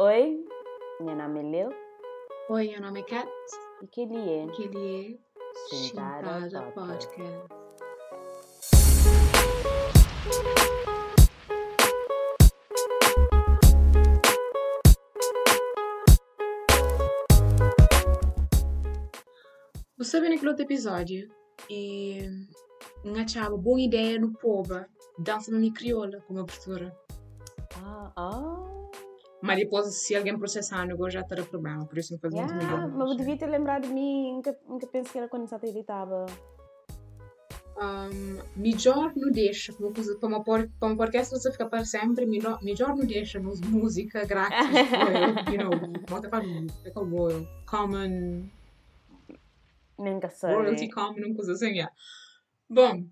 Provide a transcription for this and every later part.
Oi, meu nome é Lil Oi, meu nome é Kat. e que ele é Que ele é Sentada Podcast. Podcast. Você viu naquele outro episódio e não achava boa ideia no povo dança na crioula como abertura. Ah, ah. Mas depois, se alguém processar, eu já terá problema, por isso não faz muito Yeah, melhor. mas eu devia ter lembrado de mim, nunca, nunca pensei que era quando você irritava. um, melhor não deixa, para uma, por- para uma podcast você fica para sempre, melhor, melhor não deixa música grátis, royal, you know, bota para que é royal, common, Nunca sei. royalty common, uma coisa assim, yeah. Bom,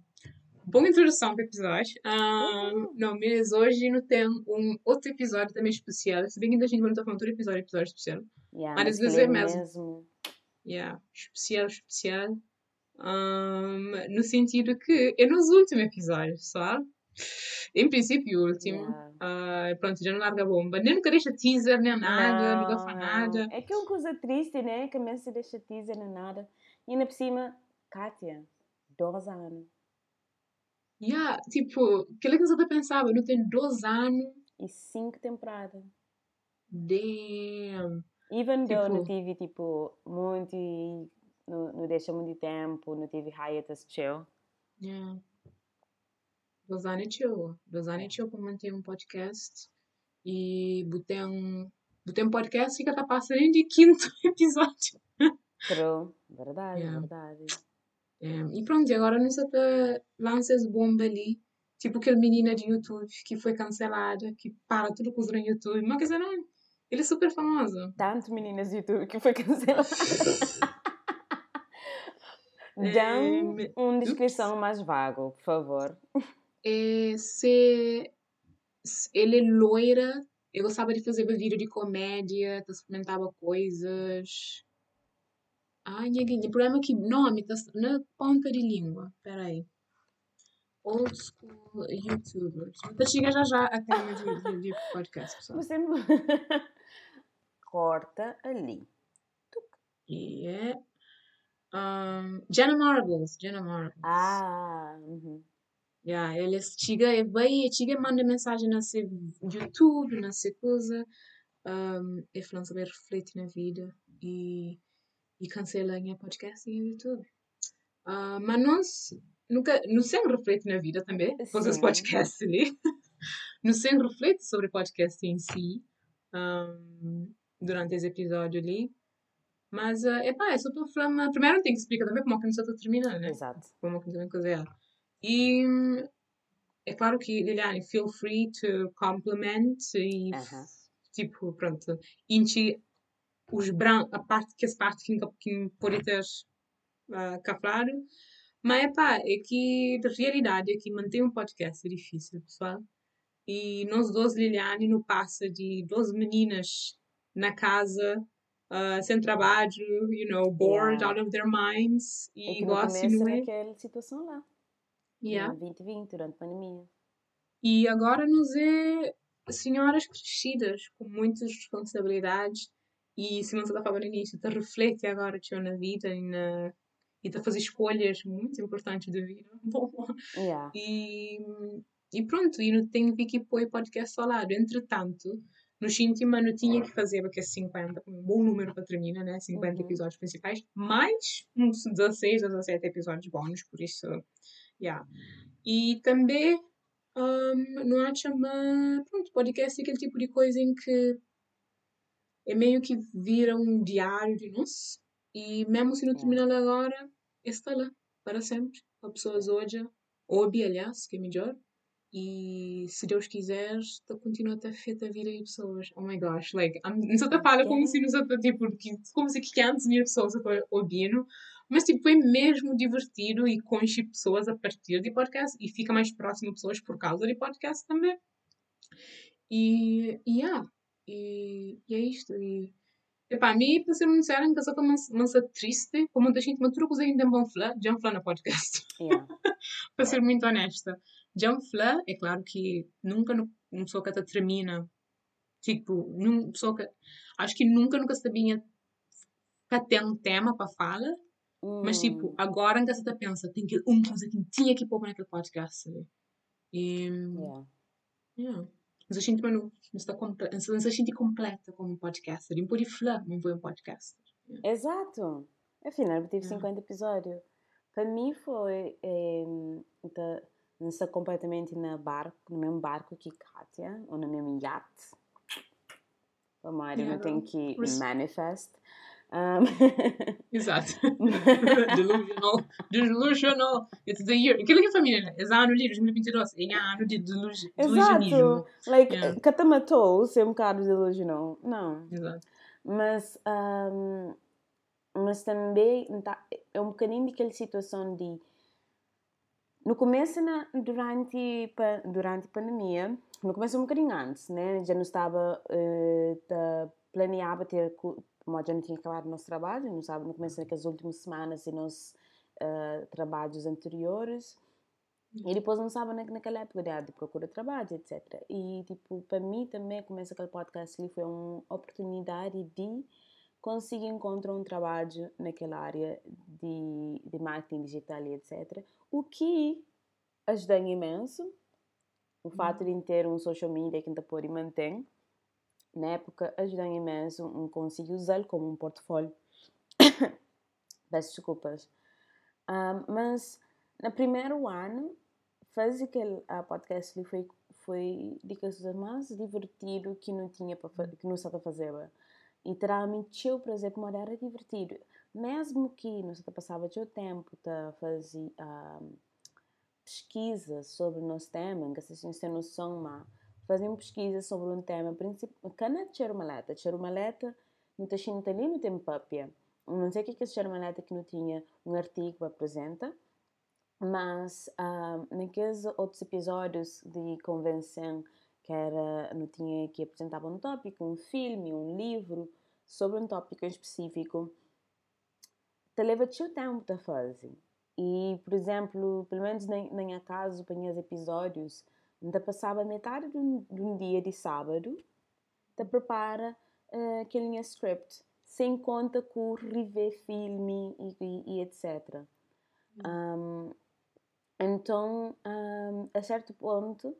boa introdução para o episódio. Um, não, mas hoje não tem um outro episódio também especial, se bem que a gente não está falando todo episódio, episódio especial. Yeah, Mas às é ele mesmo. Yeah, especial, especial. Um, no sentido que é nos últimos episódios, só. Em princípio, o último. Yeah. Ah, pronto, já não larga a bomba. Nem nunca deixa teaser, nem nada, nunca faz nada. É que é uma coisa triste, né? Que a se deixa teaser nem nada. E ainda por cima, Kátia, 12 anos. Yeah, tipo, aquilo que você pensava, não tem dois anos. E 5 temporadas. Damn. Even though não Tipo- tive, tipo, muito... Não, não deixa muito tempo, não tive hiatus chill. Yeah. Dois anos é chill. Dois anos é chill para manter um podcast. E botei um, botei um podcast e que tá passando de quinto episódio. True. Verdade, Yeah. verdade. É, e pronto, agora não sei se lança as bombas ali. Tipo aquele menina de YouTube que foi cancelada, que para tudo usa no YouTube. Mas quer dizer, não, ele é super famoso. Tanto meninas do YouTube que foi cancelado. É, Dão me- uma descrição mais vago, por favor. É, se, se ele é loira, eu gostava de fazer vídeo de comédia, experimentava coisas. Ai, neguinha, o problema é que nome tá na ponta de língua. Peraí. Old school YouTubers. Vou chegar já já a tema de, de, de podcast, pessoal. Você corta ali. E é. Um, Jenna Marbles. Jenna Marbles. Ah, uhum. Yeah, ele chega e vai, chega manda mensagem na seu YouTube, na sua coisa. Um, e falando sobre refletir na vida e, e cancela em podcast e YouTube. Ah, mas nós nunca, não sempre reflete na vida também, depois os podcasts ali. não sempre reflete sobre o podcast em si, um, durante esse episódio ali. Mas, uh, epá, é só para falar. Primeiro tem que explicar também como é que não está terminando, né? Exato. como que também coisa é. E é claro que, Liliane, feel free to compliment e, Aham. tipo, pronto, enche os brancos, a parte que essa parte que, que pode ter uh, cafrado. Mas, epá, é que, de realidade, é que manter um podcast é difícil, pessoal. E nós dois, Liliane, no passa de duas meninas na casa, uh, sem trabalho, you know, bored Yeah. out of their minds. É E que no gosto, não é? naquela situação lá. Yeah. Em 2020, durante a pandemia. E agora nos é senhoras crescidas, com muitas responsabilidades. E se não está falando no início, te reflete agora tio, na vida e, na, e te fazer escolhas muito importantes da vida. Yeah. E, e pronto, e não tenho que pôr o podcast ao lado. Entretanto, no último ano tinha que fazer, porque é 50, um bom número para terminar, né? 50 Uhum. episódios principais, mais uns 16 ou 17 episódios bônus, por isso, yeah. E também, um, não acha, mas, pronto, podcast é aquele tipo de coisa em que é meio que vira um diário de nós, e mesmo se não terminar agora, está lá, para sempre. A pessoa hoje, ouve, aliás, que é melhor, e se Deus quiser, tu continua a ter feito a vida de pessoas. Oh my gosh, like, não só te fala como se não só te, tipo, como se que antes mil pessoas ouvindo, mas tipo, foi mesmo divertido e conche pessoas a partir de podcast e fica mais próximo de pessoas por causa de podcast também. E, e, yeah, e, e é isto. E, epá, a mim, para ser muito sincera, que eu sou mansa triste, como muita gente, mas tudo que ainda bom falar, já falar no podcast Yeah. para ser muito honesta. John Fleur, é claro que nunca uma pessoa que até termina Tipo, num, pessoa que, acho que nunca, nunca sabia que tem um tema para falar, mas tipo, Hum, agora casa você pensa, tem que um coisa que tinha que pôr naquele podcast, sabe? E, yeah. yeah. Mas a gente também não, não está comple- não se sente completa como podcaster. E por isso, não foi um podcaster. Yeah. Exato. Afinal, eu tive Yeah. 50 episódios. Para mim foi tá, não estar completamente na barco, no mesmo barco que Kátia, ou no mesmo iate. Para Mário Yeah, não tem que manifest. Um, Exato. delusional. Delusional. It's the year. Aquilo que a família é ano de 2022. É ano de delusion, delusionismo. Exato. Like, Yeah. que te matou ser um bocado delusional. Não. Exato. Mas, um, mas também tá- é um bocadinho daquela situação de. No começo, na, durante, durante a pandemia, no começo um bocadinho antes, né? Já não estava. tá- planeava ter. Como já não tinha acabado o nosso trabalho, não sabe, no começo daquelas últimas semanas e nos eh, trabalhos anteriores. E depois não na, naquela época de, de procura de trabalho, etc. E, tipo, para mim também, começa aquele podcast ali, foi uma oportunidade de conseguir encontrar um trabalho naquela área de, de marketing digital e etc. O que ajuda imenso. O fato de ter um social media que ainda pode e mantém, na época, ajuda imenso um conseguir usá-lo como um portfólio. Peço desculpas. Ah, mas no primeiro ano, fazer aquele ah, podcast foi, foi de coisas mais divertido que não tinha para que não estava a fazer. E literalmente eu, por exemplo, era divertido. Mesmo que não estava passava o tempo a fazer ah, pesquisa sobre o nosso tema, que vocês têm noção, mas fazer uma pesquisa sobre um tema, principalmente, cana de maleta, maleta não está ali no tempo papia. Não sei o que é que esse maleta que não tinha um artigo para apresentar, mas ah, naqueles outros episódios de convenção que era, não tinha que apresentava um tópico, um filme, um livro sobre um tópico em específico, te leva o seu tempo para fazer. E, por exemplo, pelo menos minha casa, para os episódios, ainda passava metade de um, de um dia de sábado, te prepara uh, aquele script, sem conta com rever filme e, e, e etc. Um, então, um, a certo ponto,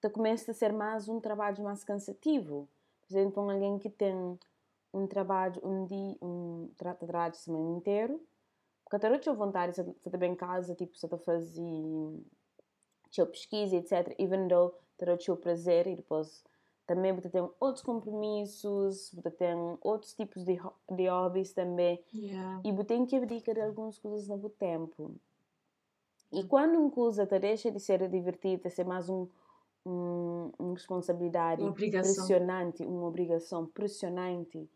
te começa a ser mais um trabalho mais cansativo. Por exemplo, alguém que tem um trabalho, um dia, um tra trabalho de semana inteiro, porque até eu vontade, se você está em casa, tipo, se está fazer sua pesquisa, etc. Even though terá o seu prazer e depois também você tem outros compromissos, você tem outros tipos de, de hobbies também. Yeah. E você tem que abdicar de algumas coisas no tempo. E quando uma coisa te deixa de ser divertida, ser mais um, um, uma responsabilidade Uma pressionante, uma obrigação pressionante,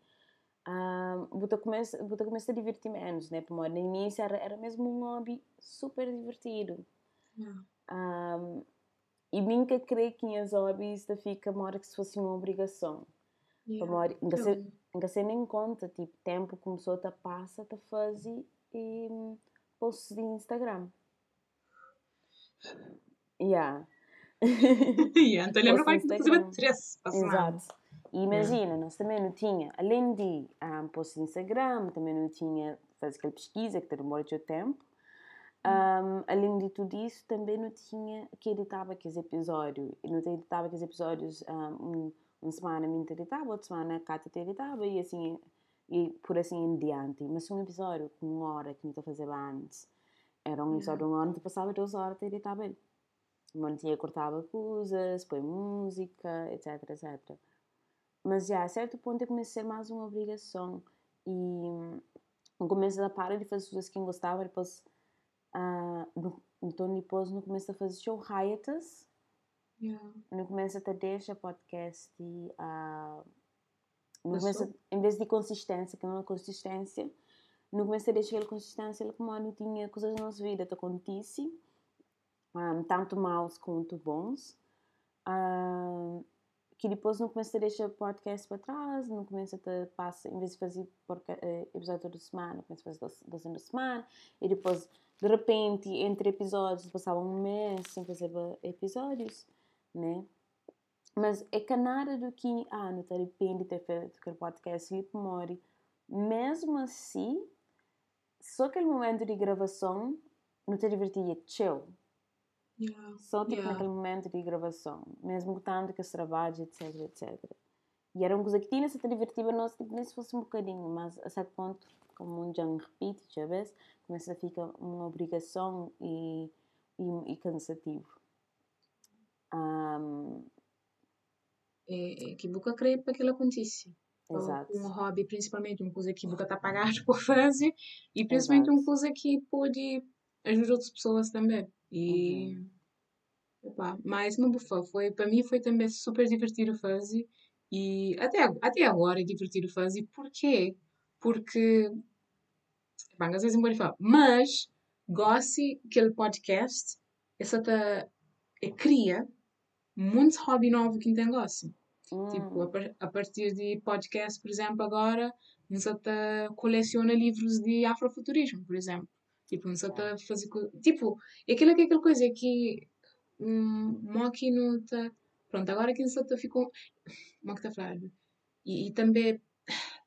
um, você, começa, você começa a divertir menos, né? Porque no início era, era mesmo um hobby super divertido. Yeah. Um, e nunca creio que as hobbies te fica uma hora que se fosse uma obrigação. Yeah. Nunca Então, se, nunca se nem conta, tipo, tempo começou a passa, a fazer e hum, posts de Instagram. Yeah. yeah. Então lembra que Instagram. três. Exato. E imagina, nós também não tinha, além de um, post no Instagram, também não tinha fazer aquela pesquisa que demora o tempo. Um, além de tudo isso, também não tinha que editava aqueles episódios. E não editava aqueles episódios um, uma semana me editava, outra semana a Cátia te editava e assim, e por assim em diante. Mas um episódio com uma hora que não estou a fazer antes, era um episódio de uma hora, tu passava duas horas a editar ele. Não tinha cortava coisas, põe música, etc, etc. Mas já, a certo ponto eu comecei a ser mais uma obrigação. E no começo da para de fazer coisas que eu gostava, depois Uh, então depois não começa a fazer show hiatus Yeah. não começa a deixar podcast e uh, não Mas começa, em vez de consistência que não é consistência não começa a deixar aquela consistência como não tinha coisas na nossa vida que acontece um, tanto maus quanto bons uh, que depois não começa a deixar podcast para trás não começa a passa em vez de fazer porca, uh, episódio toda semana começa a fazer dois, dois da semana e depois de repente, entre episódios, passava um mês sem fazer episódios, né? Mas é que nada do que, ah, não te arrepende de ter feito aquele podcast, Filipe Mori. Mesmo assim, só aquele momento de gravação não te divertia chill. Yeah. Só tipo Yeah. naquele momento de gravação. Mesmo tanto que se trabalha, etc, etc. E era uma coisa que tinha se te divertia, nós tipo, nem se fosse um bocadinho, mas a certo ponto, como um Jang repite, já vês, começa a ficar uma obrigação e, e, e cansativo. Ahm, É, é que nunca creio para que aquilo aconteça. exato. Um hobby, principalmente, uma coisa que nunca está pagado por fazer e principalmente uma Exato. coisa que pode ajudar outras pessoas também. E. Uhum. Epá, mais uma bufa. Foi, para mim foi também super divertido fazer e até, até agora é divertido fazer. Porquê? Porque, bem, às vezes eu vou falar, mas gosto que aquele podcast, essa tá, é, cria muitos hobby novo que gosta. Tipo, a, Hum, par- a partir de podcast, por exemplo, agora, nos até coleciona livros de afrofuturismo, por exemplo. Tipo, nos até fazer... co- Tipo, aquilo que é aquela coisa que... Um, no tá... Pronto, agora que nos até ficou... Mo que tá falando. E, e também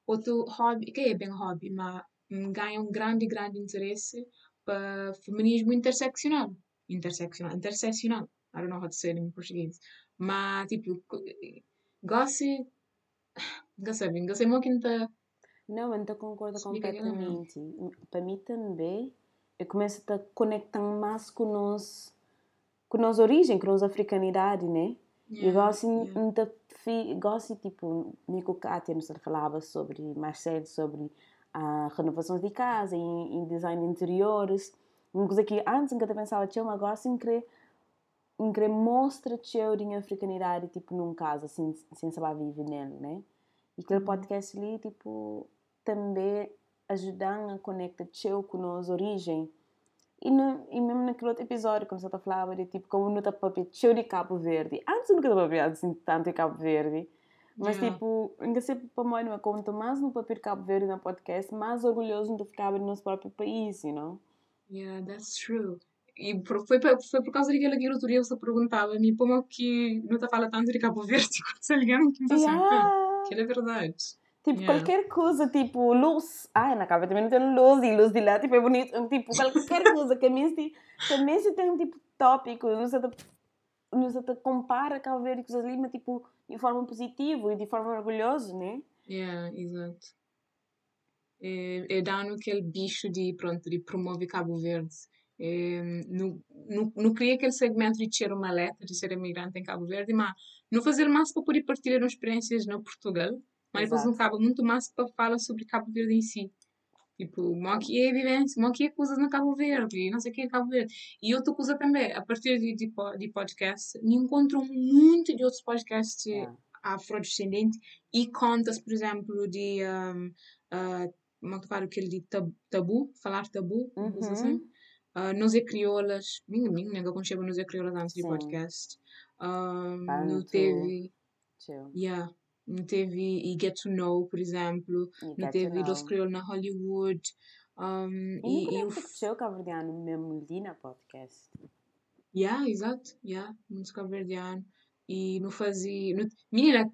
outro hobby, que é bem hobby, mas hum, ganha um grande, grande interesse para feminismo interseccional. Interseccional. Interseccional. I don't know how to say it in português. Mas, tipo, gosto... Não sei, não sei muito que não tá... Não, então concordo completamente. Para mim também, eu começo a conectar mais com nós, com nossa origem, com nossa africanidade, né? Eu Yeah, gosto, yeah. yeah. Fi, gosto tipo, Nico Katia nos falava sobre, mais cedo, sobre a renovações de casa, em, em design de interiores. Uma coisa que antes nunca pensava, tio, mas gosto em querer, em querer mostrar tio de africanidade, tipo, num caso, assim, sem saber viver nele, né? E aquele Uhum. podcast ali, tipo, também ajudando a conectar tio com nossa origem. E, no, e mesmo naquele outro episódio, você está falando de tipo, como não está papel cheio de Cabo Verde. Antes eu nunca estava papel assim tanto em Cabo Verde. Mas Yeah. tipo, ainda sempre para mim não conta mais no papel de Cabo Verde no podcast, mais orgulhoso de ficar no nosso próprio país, you know? Yeah, that's true. E por- foi, foi por causa daquela que outro dia você perguntava-me como que não está falando tanto de Cabo Verde quando ligaram que está Yeah. Que é verdade. Tipo, Yeah. qualquer coisa, tipo, luz. Ai, na Verde também não tem luz, e luz de lá, tipo, é bonito. Tipo, qualquer coisa que a se, também se tem um tipo tópico, te, não se te compara Cabo Verde com os ali, mas tipo, de forma positiva e de forma orgulhosa, né? Yeah, exato. É, é dando aquele bicho de, pronto, de promover Cabo Verde. É, não, não, não queria aquele segmento de ter uma letra de ser imigrante em Cabo Verde, mas não fazer mais para poder partilhar experiências no Portugal, mas depois não Exato. acaba muito mais para falar sobre Cabo Verde em si. Tipo, mo que é vivência, mo que é coisas no Cabo Verde, não sei o que é Cabo Verde. E outra coisa também, a partir de, de, de podcast, me encontro muito de outros podcasts Yeah. afrodescendentes e contas, por exemplo, de, um, uh, como é que falo, aquele de tab- tabu, falar tabu, uma coisa assim. Uhum. Uh, nós é criolas, minha, minha, nega, quando chega nós é criolas antes de Sim. podcast. Um, não Bantu. teve, Chill. yeah, não teve e Get to Know, por exemplo. E Não teve Los. Crioulos na Hollywood. Um, E e, nunca e o chill cabo-verdiano mesmo ali na podcast. Yeah, exato. Yeah, muito cabo-verdiano. E não fazia. Não... Menina,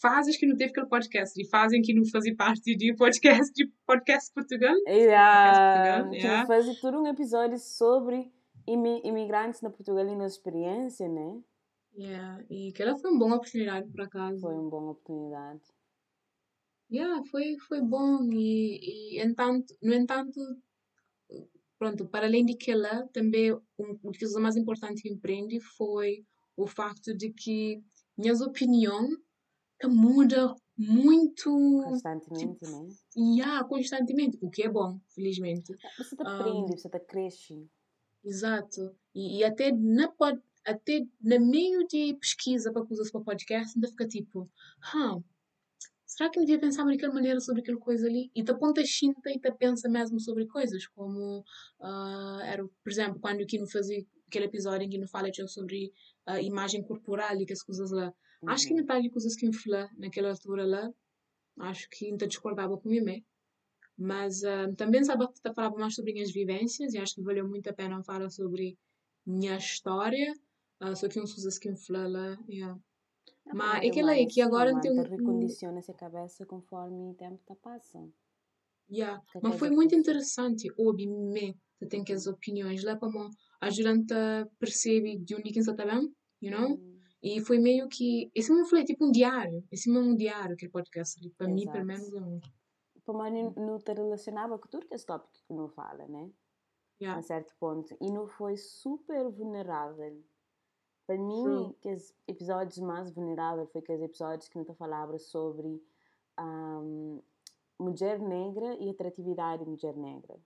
fases que não teve aquele podcast e fazem que não fazia parte de podcast de podcast Portugal. Yeah. Portugal, Que yeah. fazer todo um episódio sobre imi imigrantes na Portugal e na experiência, né? Yeah. E aquela foi uma boa oportunidade, por acaso. Foi uma boa oportunidade. Yeah, foi, foi bom. E, e entanto, no entanto, pronto, para além daquela, também um, uma coisa mais importante que empreende foi o facto de que minhas opiniões que muda muito Constantemente, né? e há constantemente, o que é bom, felizmente. Você te Um, aprende, você te cresce. exato. E, e até na pod, até no meio de pesquisa para coisas para podcast, ainda fica tipo, "Hã, será que eu devia pensar daquela maneira sobre aquela coisa ali? E te aponta chinta e te pensa mesmo sobre coisas, como ah, era, por exemplo, quando aqui não fazia aquele episódio em que não fala tchau sobre a imagem corporal e que as coisas lá. Acho que Uhum. metade de coisas que me falou naquela altura lá, acho que ainda discordava comigo, né? Mas ah, também sabe que falava mais sobre minhas vivências e acho que valeu muito a pena falar sobre minha história. Ah, só que uns coisas que lá, yeah. Não, Mas é aquilo aí que mas agora não, tem um- recondiciona-se a cabeça conforme o tempo está passando. Yeah. Que Mas coisa foi muito interessante ouvir me que tem que as opiniões lá para mim ajudando a perceber de onde é que está bem, you know? Hum, E foi meio que. Esse não foi tipo um diário. Esse é um diário que podcast ali. Para mim, pelo menos, é um. Para mim, não te relacionava com tudo que esse tópico que não fala, né? Yeah. A certo ponto. E não foi super vulnerável. Para mim, que os episódios mais vulneráveis foi aqueles episódios que não falava sobre ahm, mulher negra e atratividade de mulher negra.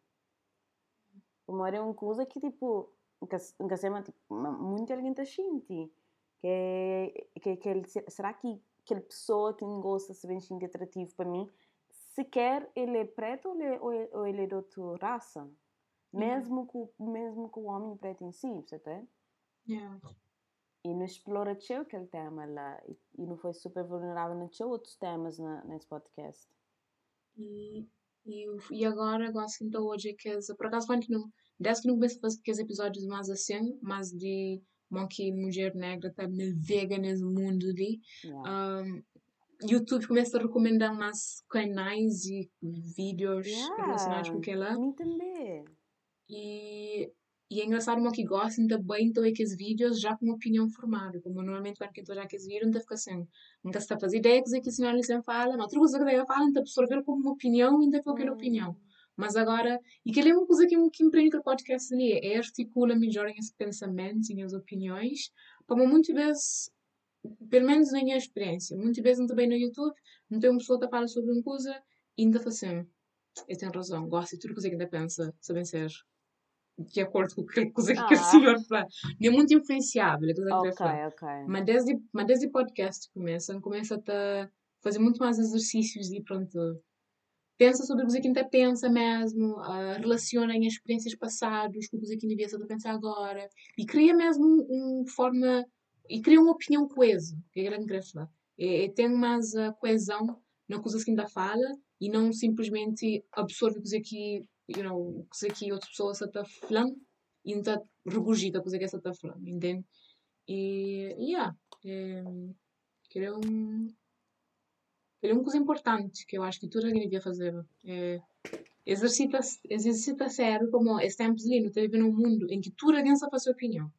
Como era uma coisa que, tipo, nunca sei, mas, tipo, muito alguém está sente. Que, é- que, que ele, será que aquela pessoa que não gosta de se bem sentir atrativo para mim, sequer ele é preto ou ele, ou ele- ou ele é de outra raça? Mesmo, com, mesmo com o homem preto em si, você tá? Yeah. E não explora teu aquele tema lá. E, e não foi super vulnerável, não tinha outros temas na, nesse podcast. E, e, e agora, gosto então hoje que as, por acaso, quando que não, desde que não a fazer aqueles episódios mais assim, mais de monkey mulher negra, tá me vega nesse mundo ali, Yeah. um, YouTube começa a recomendar mais canais e vídeos relacionados com Yeah, aquela. a mim também. E, e é engraçado como que gostam também então aqueles vídeos já com uma opinião formada. Como normalmente quando quem já aqueles vídeos, não fica assim, nunca se está a fazer ideia que a senhora Alice fala, mas outra coisa que ela fala, não absorver como uma opinião ainda foi aquela opinião. Hum, Mas agora, e que é uma coisa que, que me prende com o podcast ali, é articula melhor os pensamentos e as opiniões, como muitas vezes, pelo menos na minha experiência, muitas vezes também no YouTube, não tem uma pessoa que fala sobre uma coisa e ainda fala assim, eu tenho razão, gosto de tudo coisa que ainda pensa, sabem ser de acordo com aquela coisa que o Ah. senhor fala. É muito influenciável, é aquilo que eu ok, quero falar. ok. Mas desde, mas desde o podcast começam, começa a fazer muito mais exercícios e pronto. Pensa sobre o que ainda pensa mesmo, ah, relaciona em experiências passadas com o que ainda devia estar a pensar agora e cria mesmo um, um forma e cria uma opinião coesa, que é grande que falar. É, é, tem mais a coesão na coisa que ainda fala e não simplesmente absorve o que que, you know, que que outra pessoa está falando e ainda regurgita a coisa que essa está falando, entende? E, yeah, é, que é um, é uma coisa importante que eu acho que toda alguém devia fazer. É, exercita, exercita sério como esse tempo ali, não vive num mundo em que toda alguém sabe a sua opinião.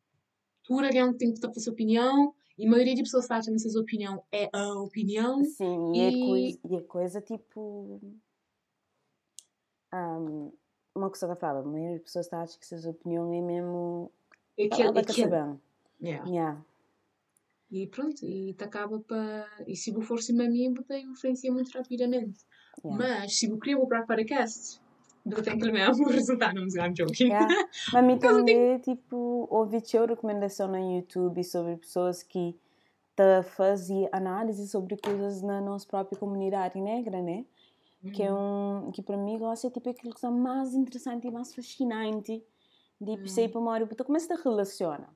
Toda alguém tem que ter a sua opinião e a maioria de pessoas que acham que essa opinião é a opinião. Sim, e, é E- coisa, e é coisa tipo. ahm, uma coisa que eu falava, a maioria das pessoas tá, acha que essa opinião é mesmo. É aquele, Palavra é que aquele. Yeah. Yeah. E pronto, e acaba para. E se eu for cima a mim, eu tenho influencia muito rapidamente. Yeah. Mas se eu queria para o podcast, eu tenho que mesmo resultar, não I'm joking. Yeah. Mas Então, também, tipo, ouvi tinha recomendação no YouTube sobre pessoas que fazem análise sobre coisas na nossa própria comunidade negra, né? Que é um que para mim gosta é tipo aquilo que é mais interessante e mais fascinante de Hum. perceber para uma hora tu começa a relacionar.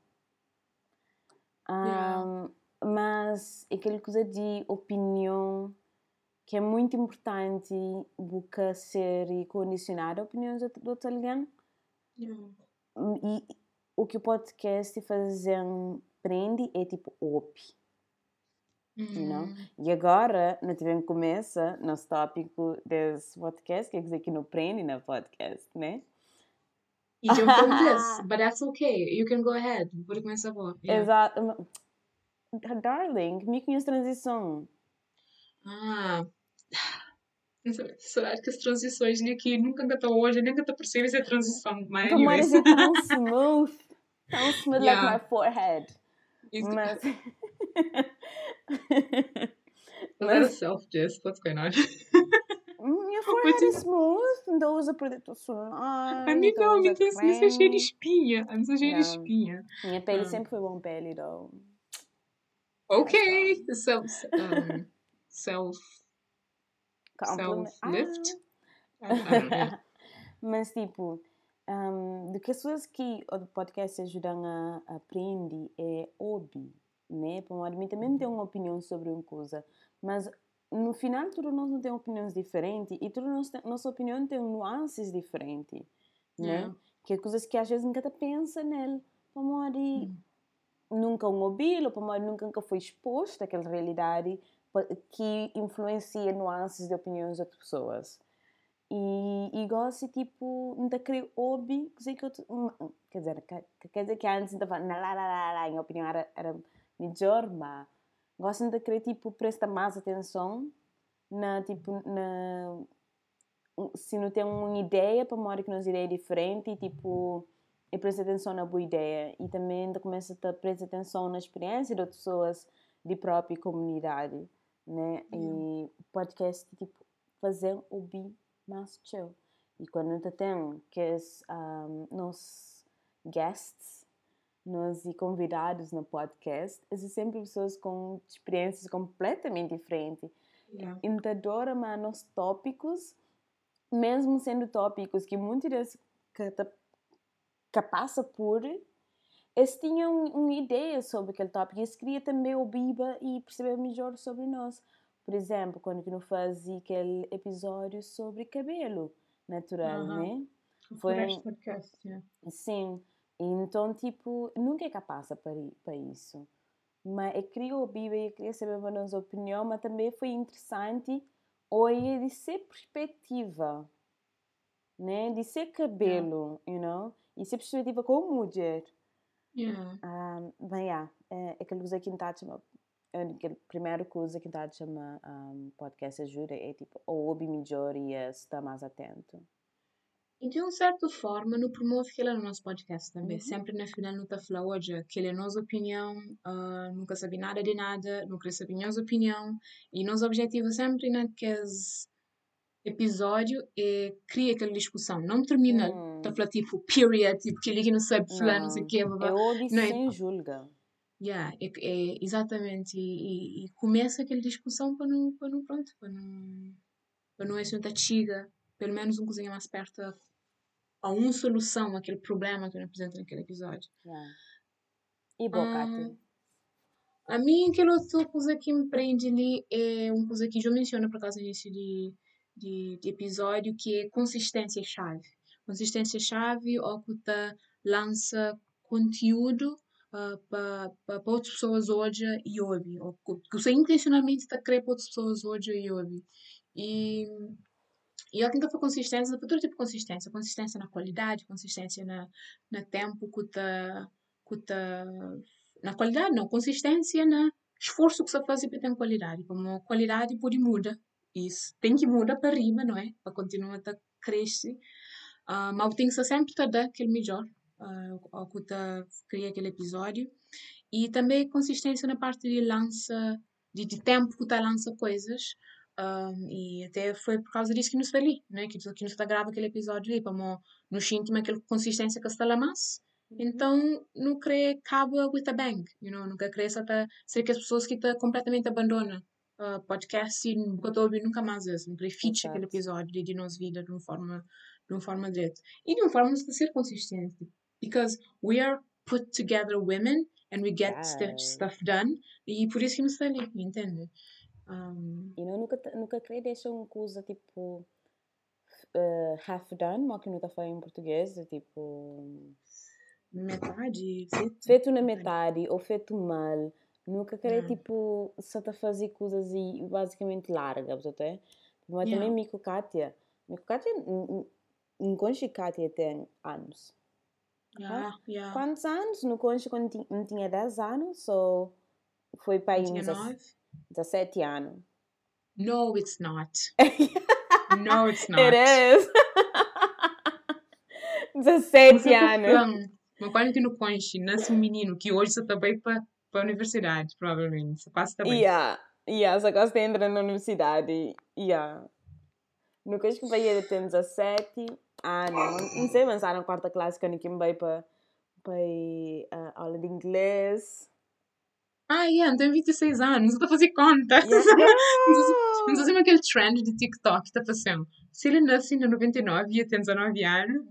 Yeah. mas aquela coisa de opinião que é muito importante buscar ser e condicionar a opiniões de outro alguém Yeah. e o que o podcast fazer prende é tipo opi you know? Hum. E agora, nós tivemos começa nosso tópico desse podcast, quer dizer que não prende no podcast, né? E eu this, but that's okay. You can go ahead. Vou começar agora. Yeah. Exato. Darling, me conhece transição. Ah. Será que as transições de aqui nunca estão hoje, nem nunca percebem essa transição. Mas, anyways. é tão smooth, tão smooth Yeah. like my forehead. Mas... That a self-diss? What's going on? Minha forehead é smooth, então usa protetor solar. A mim então não, a mim usa isso é cheio de espinha. A isso é cheio de espinha. Minha pele Ah. sempre foi bom pele, though. Ok. Self, um, self, Compliment- self-lift. Ah. Mas, tipo, um, do que as pessoas que o podcast ajudam a, a aprender é hobby, né? Para mim também tem uma opinião sobre uma coisa, mas no final todos nós não temos opiniões diferentes e toda nossa, nossa opinião tem nuances diferentes, né? Yeah. Que é coisas que às vezes nunca pensa nele. Para um Hum. nunca um ou para nunca, nunca foi exposto àquela realidade que influencia nuances de opiniões de outras pessoas. E, e gosto, tipo, de querer ouvir, que eu, quer dizer, quer dizer que antes estava, na lá, lá, lá, lá, em opinião era, era melhor, mas gosto de querer, tipo, prestar mais atenção na, tipo, na, se não tem uma ideia, para uma que nos ideia diferente e, tipo, e presta atenção na boa ideia. E também começa a prestar atenção na experiência de outras pessoas de própria comunidade, né? E podcast, tipo, fazer ouvir mais chill. E quando te tem que os um, nos guests, nos convidados no podcast, são sempre pessoas com experiências completamente diferentes. Yeah. Então, adoro nos tópicos, mesmo sendo tópicos que muitas vezes que, passa por, eles tinham uma ideia sobre aquele tópico e eles queriam também ouvir e perceber melhor sobre nós. Por exemplo, quando eu fazia aquele episódio sobre cabelo natural, né? Foi um podcast, yeah. Sim. Então, tipo, nunca é capaz para, isso. Mas eu queria ouvir, eu queria saber a nossa opinião, mas também foi interessante olhar de ser perspectiva, né? De ser cabelo, yeah. you know? E ser perspectiva como mulher. Yeah. Um, bem, yeah, é aquele coisa que está a primeira coisa que está a chamar um, podcast ajuda é tipo, ou ouvir melhor e estar mais atento. E de uma certa forma, no promove que no nosso podcast também. Uhum. Sempre na final, não está falando hoje que é a nossa opinião, uh, nunca sabe nada de nada, quer saber nossa opinião. E nosso objetivo sempre naqueles episódio é criar aquela discussão. Não termina, hum. tá falando tipo, period, tipo, que ele não sabe falar, não, não sei o quê. Blá, blá. É ouve sem julga. Yeah, é, é, exatamente. E, e, e, começa aquela discussão para não, para não, pronto, para não, para não é assim, chiga, pelo menos um cozinha mais perto a, uma solução àquele problema que eu apresento naquele episódio. Yeah. E Bocate? Um, a mim, aquela outra coisa que me prende ali é uma coisa que já menciono por causa disso de, de, de episódio, que é consistência-chave. Consistência-chave, ou que lança conteúdo uh, para outras pessoas hoje e ouvir. Ou que você intencionalmente está a querer para outras pessoas hoje e ouvir. E, e eu tento consistência, todo tipo consistência. Consistência na qualidade, consistência na, na tempo. Que tá, na qualidade, não. Consistência na esforço que você faz para ter qualidade. Como qualidade pode mudar. Isso tem que mudar para riba, não é? Para continuar a crescer. Uh, mas tem que sempre estar aquele melhor uh, ao que cria aquele episódio. E também consistência na parte de lança, de, de tempo que está lança coisas. Um, e até foi por causa disso que nos falei, né? que, que nos está grava aquele episódio ali, para nos sentimos aquela consistência que está lá mais. Então, não querer acaba with a bang, you know? nunca só tá, ser que as pessoas que tá completamente abandonam uh, podcast e nunca ouvir nunca mais isso, não feature aquele episódio de, de nossa vida de uma forma, de uma forma direta. E de uma forma de ser consistente because we are put together women and we get yeah. stuff done e por isso que nos ali, entende? Um, e eu nunca, nunca queria deixar uma coisa tipo uh, half done, mas que nunca foi em português, tipo metade, feito, feito na metade ou feito mal. Nunca queria yeah. tipo só tá fazer coisas e basicamente larga, até. Mas yeah. também Mico Kátia, Mico Kátia, em Kátia tem anos. Yeah, yeah. Quantos anos? No Concha, quando não tinha 10 anos, ou foi para aí 17 anos? No, it's not. no, it's not. It is. 17 anos. Mas quando que no Concha nasce um menino que hoje só está bem para a universidade, provavelmente. Só está bem. Yeah, yeah, só quase entrando na universidade. Yeah. No Concha que vai ter 17 ah, não. Sei avançar na quarta classe quando eu vai para para uh, aula de inglês. Ah, yeah, tenho 26 anos, estou a fazer conta. Yeah. Não estou aquele trend de TikTok está fazendo. Se ele nasce em 99 e tem 19 anos,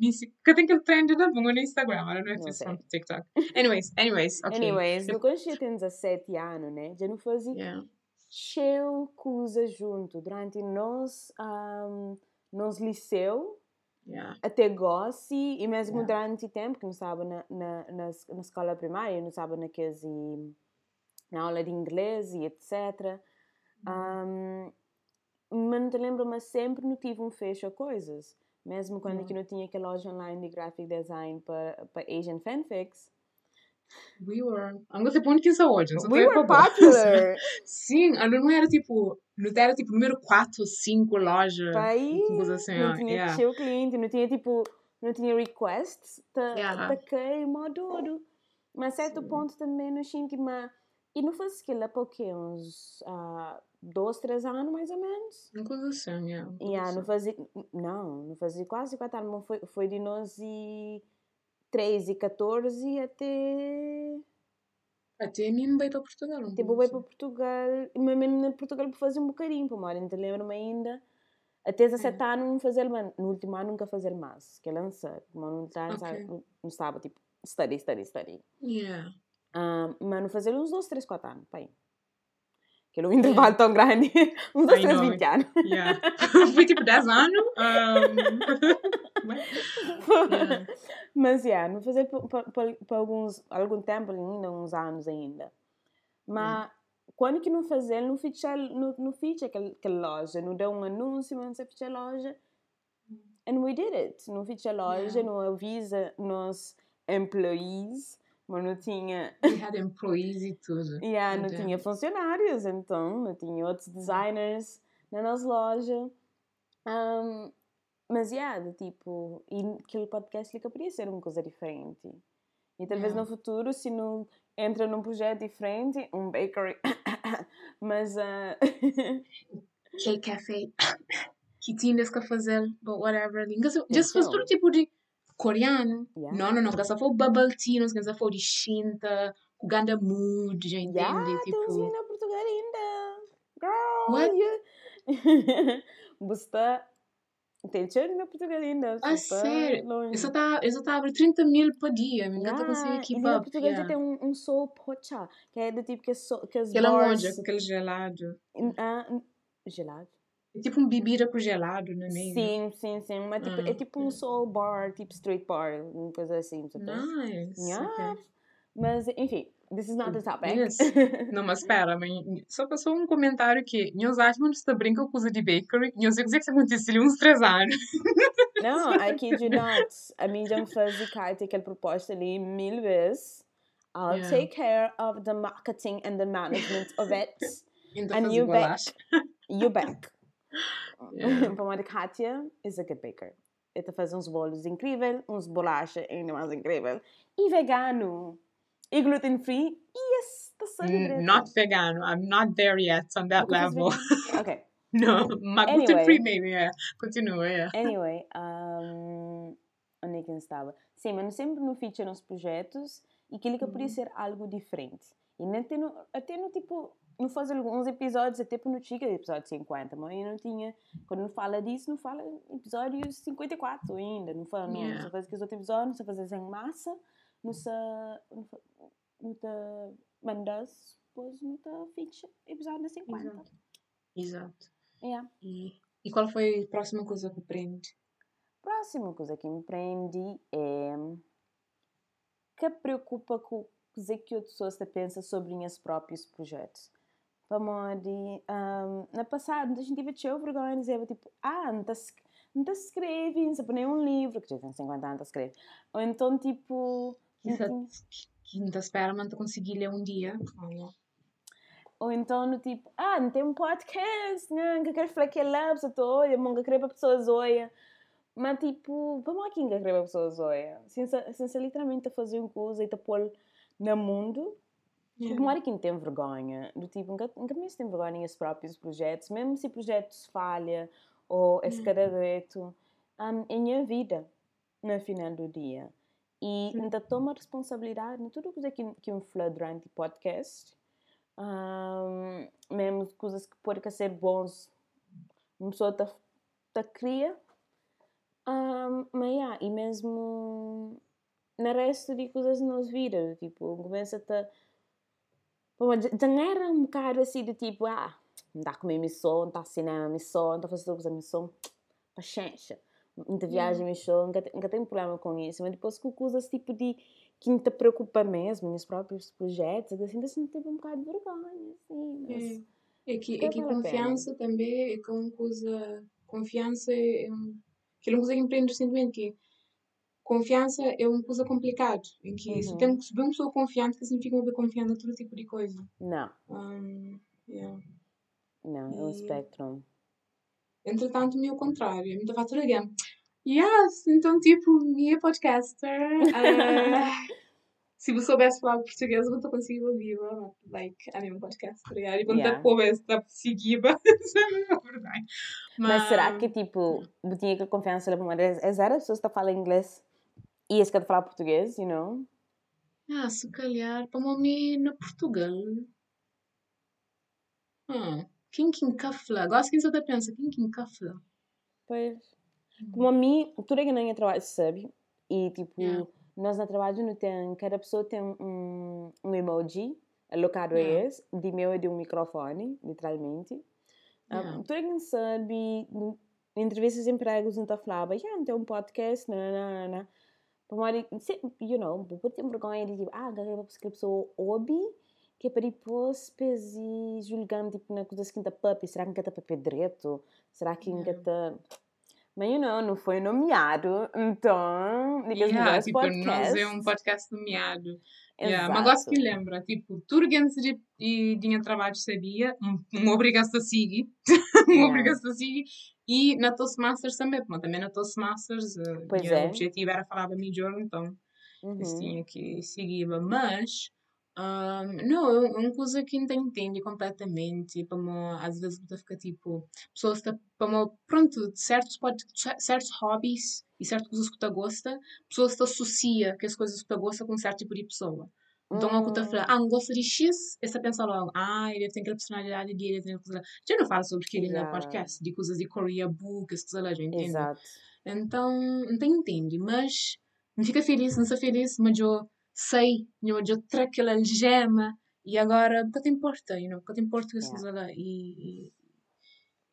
que tem aquele trend da bunga no Instagram, know if it's from TikTok. Anyways, anyways, okay. Anyways, eu... quando eu tenho 17 anos, né, já não fazia yeah. cheio coisa junto. Durante nós, um, nos liceu, Yeah. até gosto e mesmo Yeah. durante o tempo que não estava na, na, na, na escola primária, não estava naqueles, e- na aula de inglês e etc. Um, mas não te lembro, mas sempre não tive um fecho a coisas. Mesmo quando Yeah. que não tinha aquela loja online de graphic design para, Asian fanfics. We were. I'm gonna que isso hoje. We were popular! Sim, a não era tipo. Não era tipo número 4 ou 5 loja. Para aí, assim, não ó, tinha yeah. cliente, não tinha tipo, não tinha requests, tá, Yeah. tá tudo. Mas a certo ponto também não sinto mas E não faz aquilo há quê? Uns ah, dois, três anos mais ou menos? Uma coisa assim, yeah. uma coisa Yeah, assim. não fazia, não, não fazia quase quatro anos, foi, foi de nós e 13 e 14 até Até mim veio para Portugal. uma Tipo, coisa veio para Portugal, mas mesmo em Portugal para fazer um bocadinho, para mais, ainda lembro-me ainda. Até 17 É. anos não fazer, mas no último ano nunca fazer mais, que é lançar. Mas no último ano Ok. não, não estava, tipo, study, study, study. Yeah. Ah, mas não fazer uns 2, 3, 4 anos, pai. Que era um intervalo tão grande, uns 2, I 3, know. 20 anos. Yeah. Foi tipo 10 anos. Um... Yeah. Mas, yeah, não fazer para alguns, algum tempo ainda, uns anos ainda. Mas, quando que não fazer, não ficha, não, não ficha aquela, aquela loja, não dá um anúncio, não sei ficha loja. And we did it. Não ficha a loja, Yeah. não avisa nos employees, mas não tinha, We had employees e tudo. yeah, não tinha funcionários, então, não tinha outros designers na nossa loja. Um, mas, yeah, de tipo, e aquele podcast ele poderia ser uma coisa diferente. E talvez Yeah. no futuro, se não entra num projeto diferente, um bakery, mas, ah, K Café. Que tinhas que fazer, but whatever. Just fosse sim. tudo tipo de coreano. Yeah. Não, não, não. Só foi bubble tea, não se for de Shinta, o Ganda Mood, já entende? yeah, tipo, vindo a Portugal ainda. Girl, What? you... Você tem chego na Portugal ainda. Ah, sério? longe. eu só tá, eu só tá a abrir 30 mil por dia. Me encanta Yeah, conseguir e keep na. Portugal Yeah. tem um, um soul pocha, que é do tipo que, so, que as Aquela bars... com aquele gelado. Ah, gelado? É tipo um bebida com gelado no meio. né? Sim, sim, sim. Mas tipo, é Ah, tipo um soul bar, tipo street bar, uma coisa assim. Nice. Yeah. ok. Mas, enfim, this is not the topic. Yes. Não, mas espera, mas só passou um comentário que nós achamos que brinca com de bakery. Eu sei que isso aconteceu uns três anos. Não, I kid you not. A mim já me faz de carta aquela proposta ali mil vezes. I'll Yeah. take care of the marketing and the management of it. And you back. You back. Yeah. Para a Kátia is a good baker. Ele tá faz uns bolos incríveis, uns bolachas ainda mais incrível. E vegano. E gluten free. Yes, tá só Mm, Not vegano. I'm not there yet on that level. Ok. No, mas gluten Anyway. free maybe, yeah. Continua, yeah. Anyway, um, onde é que eu estava? Sim, mas sempre no feature nos projetos e que ele que podia Uhum. ser algo diferente. E nem até no, até no tipo, não faz alguns episódios, até para não chega episódio 50, mas eu não tinha, quando não fala disso, não fala episódio 54 ainda, não fala, não, Yeah. só faz aqueles outros episódios, não só fazer em massa, não só, não não tá mandas, depois não tá feature episódio 50. Exato. Exato. Yeah. E, e qual foi a próxima coisa que aprende? Próxima coisa que me prende é que preocupa com o que outras pessoas pensam sobre os próprios projetos. Vamos de, um, na passada, a gente tive cheio de vergonha dizia tipo, ah, não tá, não tá escreve, não põe um livro, que já tem 50 anos, escreve. Ou então, tipo, não espera, mas não conseguir ler um dia. Olha. ou então, no tipo, ah, não tem um podcast, né, que quero falar que é lá, pessoa mas eu quero para pessoas olha. Mas, tipo, vamos aqui que eu quero para pessoas olha. Sem ser literalmente fazer uma coisa e te pôr no mundo, Como é que não tem vergonha? Do tipo, nunca, nunca me tem vergonha em seus próprios projetos, mesmo se projetos falha ou é escadareto, um, é minha vida no final do dia. E ainda toma responsabilidade em tudo coisa que, que me fala durante o podcast, um, mesmo coisas que podem ser bons, uma pessoa tá, tá cria, um, mas yeah, e mesmo no resto de coisas nas vidas, tipo, começa a era um bocado assim de tipo, ah, não está a comer missão, não está a assinar a missão, não está a fazer coisa a missão, paciência. muita viagem, show, nunca, tenho problema com isso. Mas depois que usas tipo de que me te preocupa mesmo nos próprios projetos, assim, assim, teve um bocado de vergonha, assim. Mas... É, é que, é que confiança também é que uma coisa. Confiança é um. Que não consigo empreender recentemente, que confiança é uma coisa complicada. Em que uhum. se tem se uma pessoa confiante, que significa uma pessoa confiante em todo tipo de coisa. Não. Um, yeah. Não, é um espectro. Entretanto, o meu contrário, a minha fatura again. Yes, então tipo, minha podcaster. Uh, se você soubesse falar português, eu não consigo ouvir, like, a minha podcaster. E quando yeah. tá está seguida, é verdade. Mas... Mas será que tipo, eu tinha que confiança na primeira é zero pessoas que falam inglês e esse que falar português, you know? Ah, se calhar, para mim, na Portugal. Hum. Quem que encafla? Gosto que você pensa, quem que encafla? Pois. Como a mim, tudo é que nem é trabalho, sabe? E tipo, yeah. nós na trabalho não tem, cada pessoa tem um, um emoji alocado yeah. a esse, de meu é de um microfone, literalmente. Ah, yeah. Um, tudo é que sabe, em entrevistas empregos não está falando, já não tem um podcast, não, não, não. Para you know, por ter vergonha de tipo, ah, agora a pessoa ouve que é para depois pesi julgando tipo na coisa seguinte papi será que está papi direito será que ainda está mas you know, não foi nomeado então diga yeah, tipo, nós é um podcast nomeado. Yeah, mas gosto que lembra tipo tudo que antes de, de, de trabalho sabia uma obrigação a seguir uma yeah. obrigação a seguir e na Toastmasters também mas também na Toastmasters uh, pois é. o objetivo era falar da melhor então uhum. tinha que seguir mas um, não, é uma coisa que não entende completamente. Para às vezes fica tipo, pessoas está para pronto, certos, pode, certos hobbies e certas coisas que você gosta, pessoas te associa que as coisas que você gosta com um certo tipo de pessoa. Então, hum. algo que fala, ah, não gosta de X, você pensa logo, ah, ele tem aquela personalidade dele, ele tem aquela Já não fala sobre aquele no podcast, de coisas de Korea Book, essas coisas lá, já entende? Exato. Então, não entende, mas não fica feliz, não está feliz, mas eu sei, eu trago aquela algema e agora nunca te importa, you know, nunca te importa que yeah. e,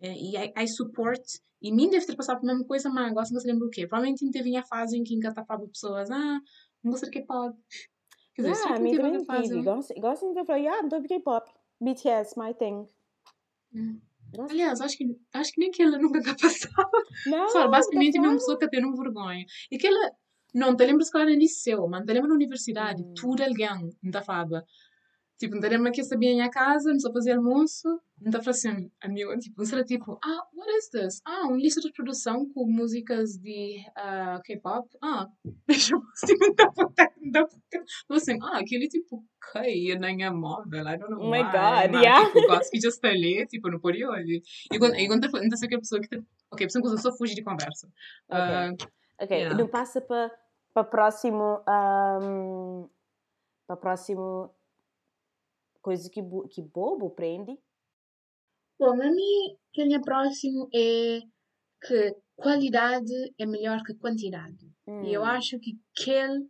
e, e I, I support e mim deve ter passado pela mesma coisa, mas agora não se lembra o quê? Provavelmente teve a fase em que engatapava pessoas, ah, não gostaria que pode. Quer dizer, yeah, me teve fase. Gosto, gosto de falar, ah, do K-pop, BTS, my thing. Hum. Aliás, acho que, acho que nem que ela nunca passava. Não, Só, basicamente, a mesma pessoa que tem um vergonha. E que ela, não, te lembro se calhar no liceu, mas te lembro na universidade, hum. tudo alguém não te falava. Tipo, não te lembro que sabia em casa, não só fazia almoço, te falava assim, amigo, tipo, não será tipo, ah, what is this? Ah, um lista de produção com músicas de uh, K-pop? Ah, deixa eu não dá pra não assim, ah, aquele tipo, cai nem é móvel, I don't know Oh my God, mas, yeah. Tipo, gosto que já está ali, tipo, não podia hoje. E quando, e quando, quando, quando a pessoa que, ok, a pessoa que só fugir de conversa. Uh, Ok, yeah. não passa para para próximo um, para próximo coisa que que bobo prende. Bom, a mim que é próximo é que qualidade é melhor que quantidade. Hum. E eu hum. acho que aquele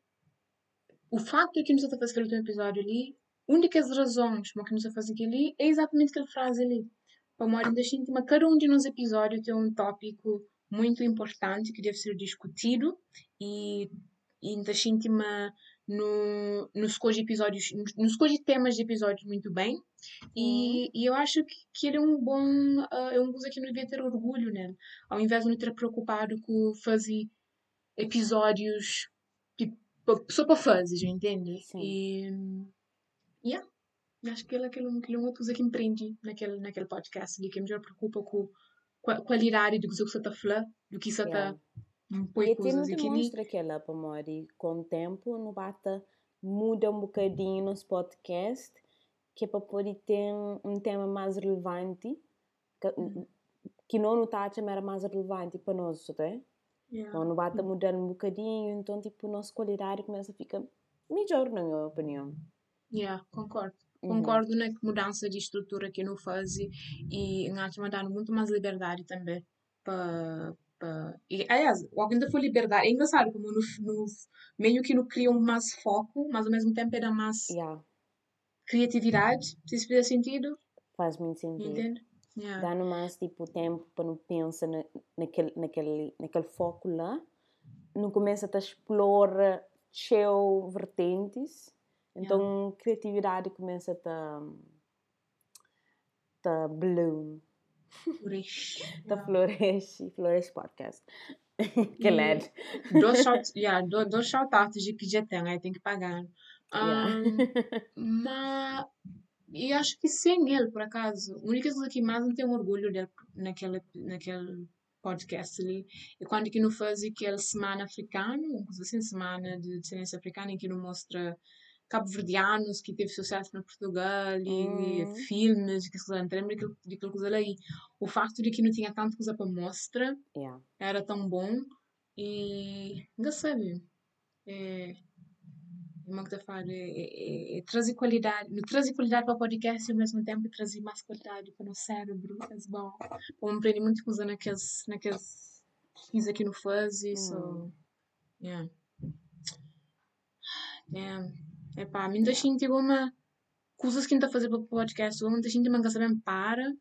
o facto de que nos está a fazer aquele episódio ali, uma das razões por que nos a fazer aquilo ali é exatamente aquela frase ali. Para uma hora da íntima, cada um de nos episódios tem um tópico muito importante que deve ser discutido e, e da íntima no, no escolhe episódios, no escolhe temas de episódios muito bem e, uhum. e eu acho que, que ele é um bom, uh, é um coisa que não devia ter orgulho nele, ao invés de não ter preocupado com fazer episódios tipo, só para fazer, entende? Sim. E yeah, acho que ele, é aquele, aquele uma coisa que empreende naquele, naquele podcast de que me preocupa com qualidade do que você está falando, do que você está coisas aqui. E mostra que ela, Pamori, com o tempo, no bata muda um bocadinho nos podcast, que é para poder ter um tema mais relevante, que, uhum. que não no Tati era mais relevante para nós, tá? Yeah. Então, no bata mudando um bocadinho, então, tipo, nossa qualidade começa a ficar melhor, na minha opinião. Yeah, concordo. Uhum. Concordo na mudança de estrutura que não faz e em dando muito mais liberdade também para e, aliás, o ainda foi liberdade. É engraçado como no, no, meio que não criam mais foco, mas ao mesmo tempo era mais yeah. criatividade. Se isso fizer sentido? Faz muito sentido. Entende? Yeah. dando mais tipo tempo para não pensar na, naquele, naquele, naquele foco lá, não começa a explorar cheio vertentes, então criatividade começa a a bloom, Floresce. a Yeah. floresce, floresce podcast. que LED. Dois shout, yeah, do- dois shoutouts de que já tem, aí tem que pagar. Yeah. Um, mas e acho que sem ele, por acaso, a única coisa que mais me tem orgulho dele naquele, naquele podcast ali é quando que não faz aquele semana africano, coisa assim, semana de descendência africana, em que não mostra cabo-verdianos que teve sucesso no Portugal e, Hum. filmes, que se lembra daquilo, daquilo coisa ali. O facto de que não tinha tanta coisa para mostrar Yeah. era tão bom e ainda sabe é, como que eu falo é, é, é, trazer qualidade não trazer qualidade para o podcast e ao mesmo tempo trazer mais qualidade para o cérebro é bom eu aprendi muito coisa naqueles naqueles pesquisa que não faz e so Hum. yeah yeah é pá muita gente uma coisas que está a fazer para o podcast gente não quer saber para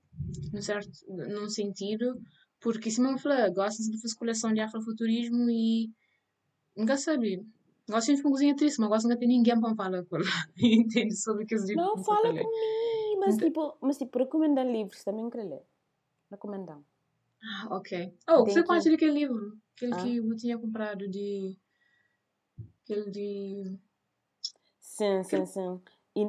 num certo num sentido porque se me fala gosto de fazer coleção de afrofuturismo e nunca sabe gosto de uma cozinha triste mas gosto de não ter ninguém para falar com ela entende sobre o que eu digo Não, fala comigo, mas Então- tipo, mas tipo, recomendar livros também quero ler. Recomendar. ah ok oh Tem você que- conhece aquele livro aquele Ah. que eu tinha comprado de aquele de Sim, sim, sim. E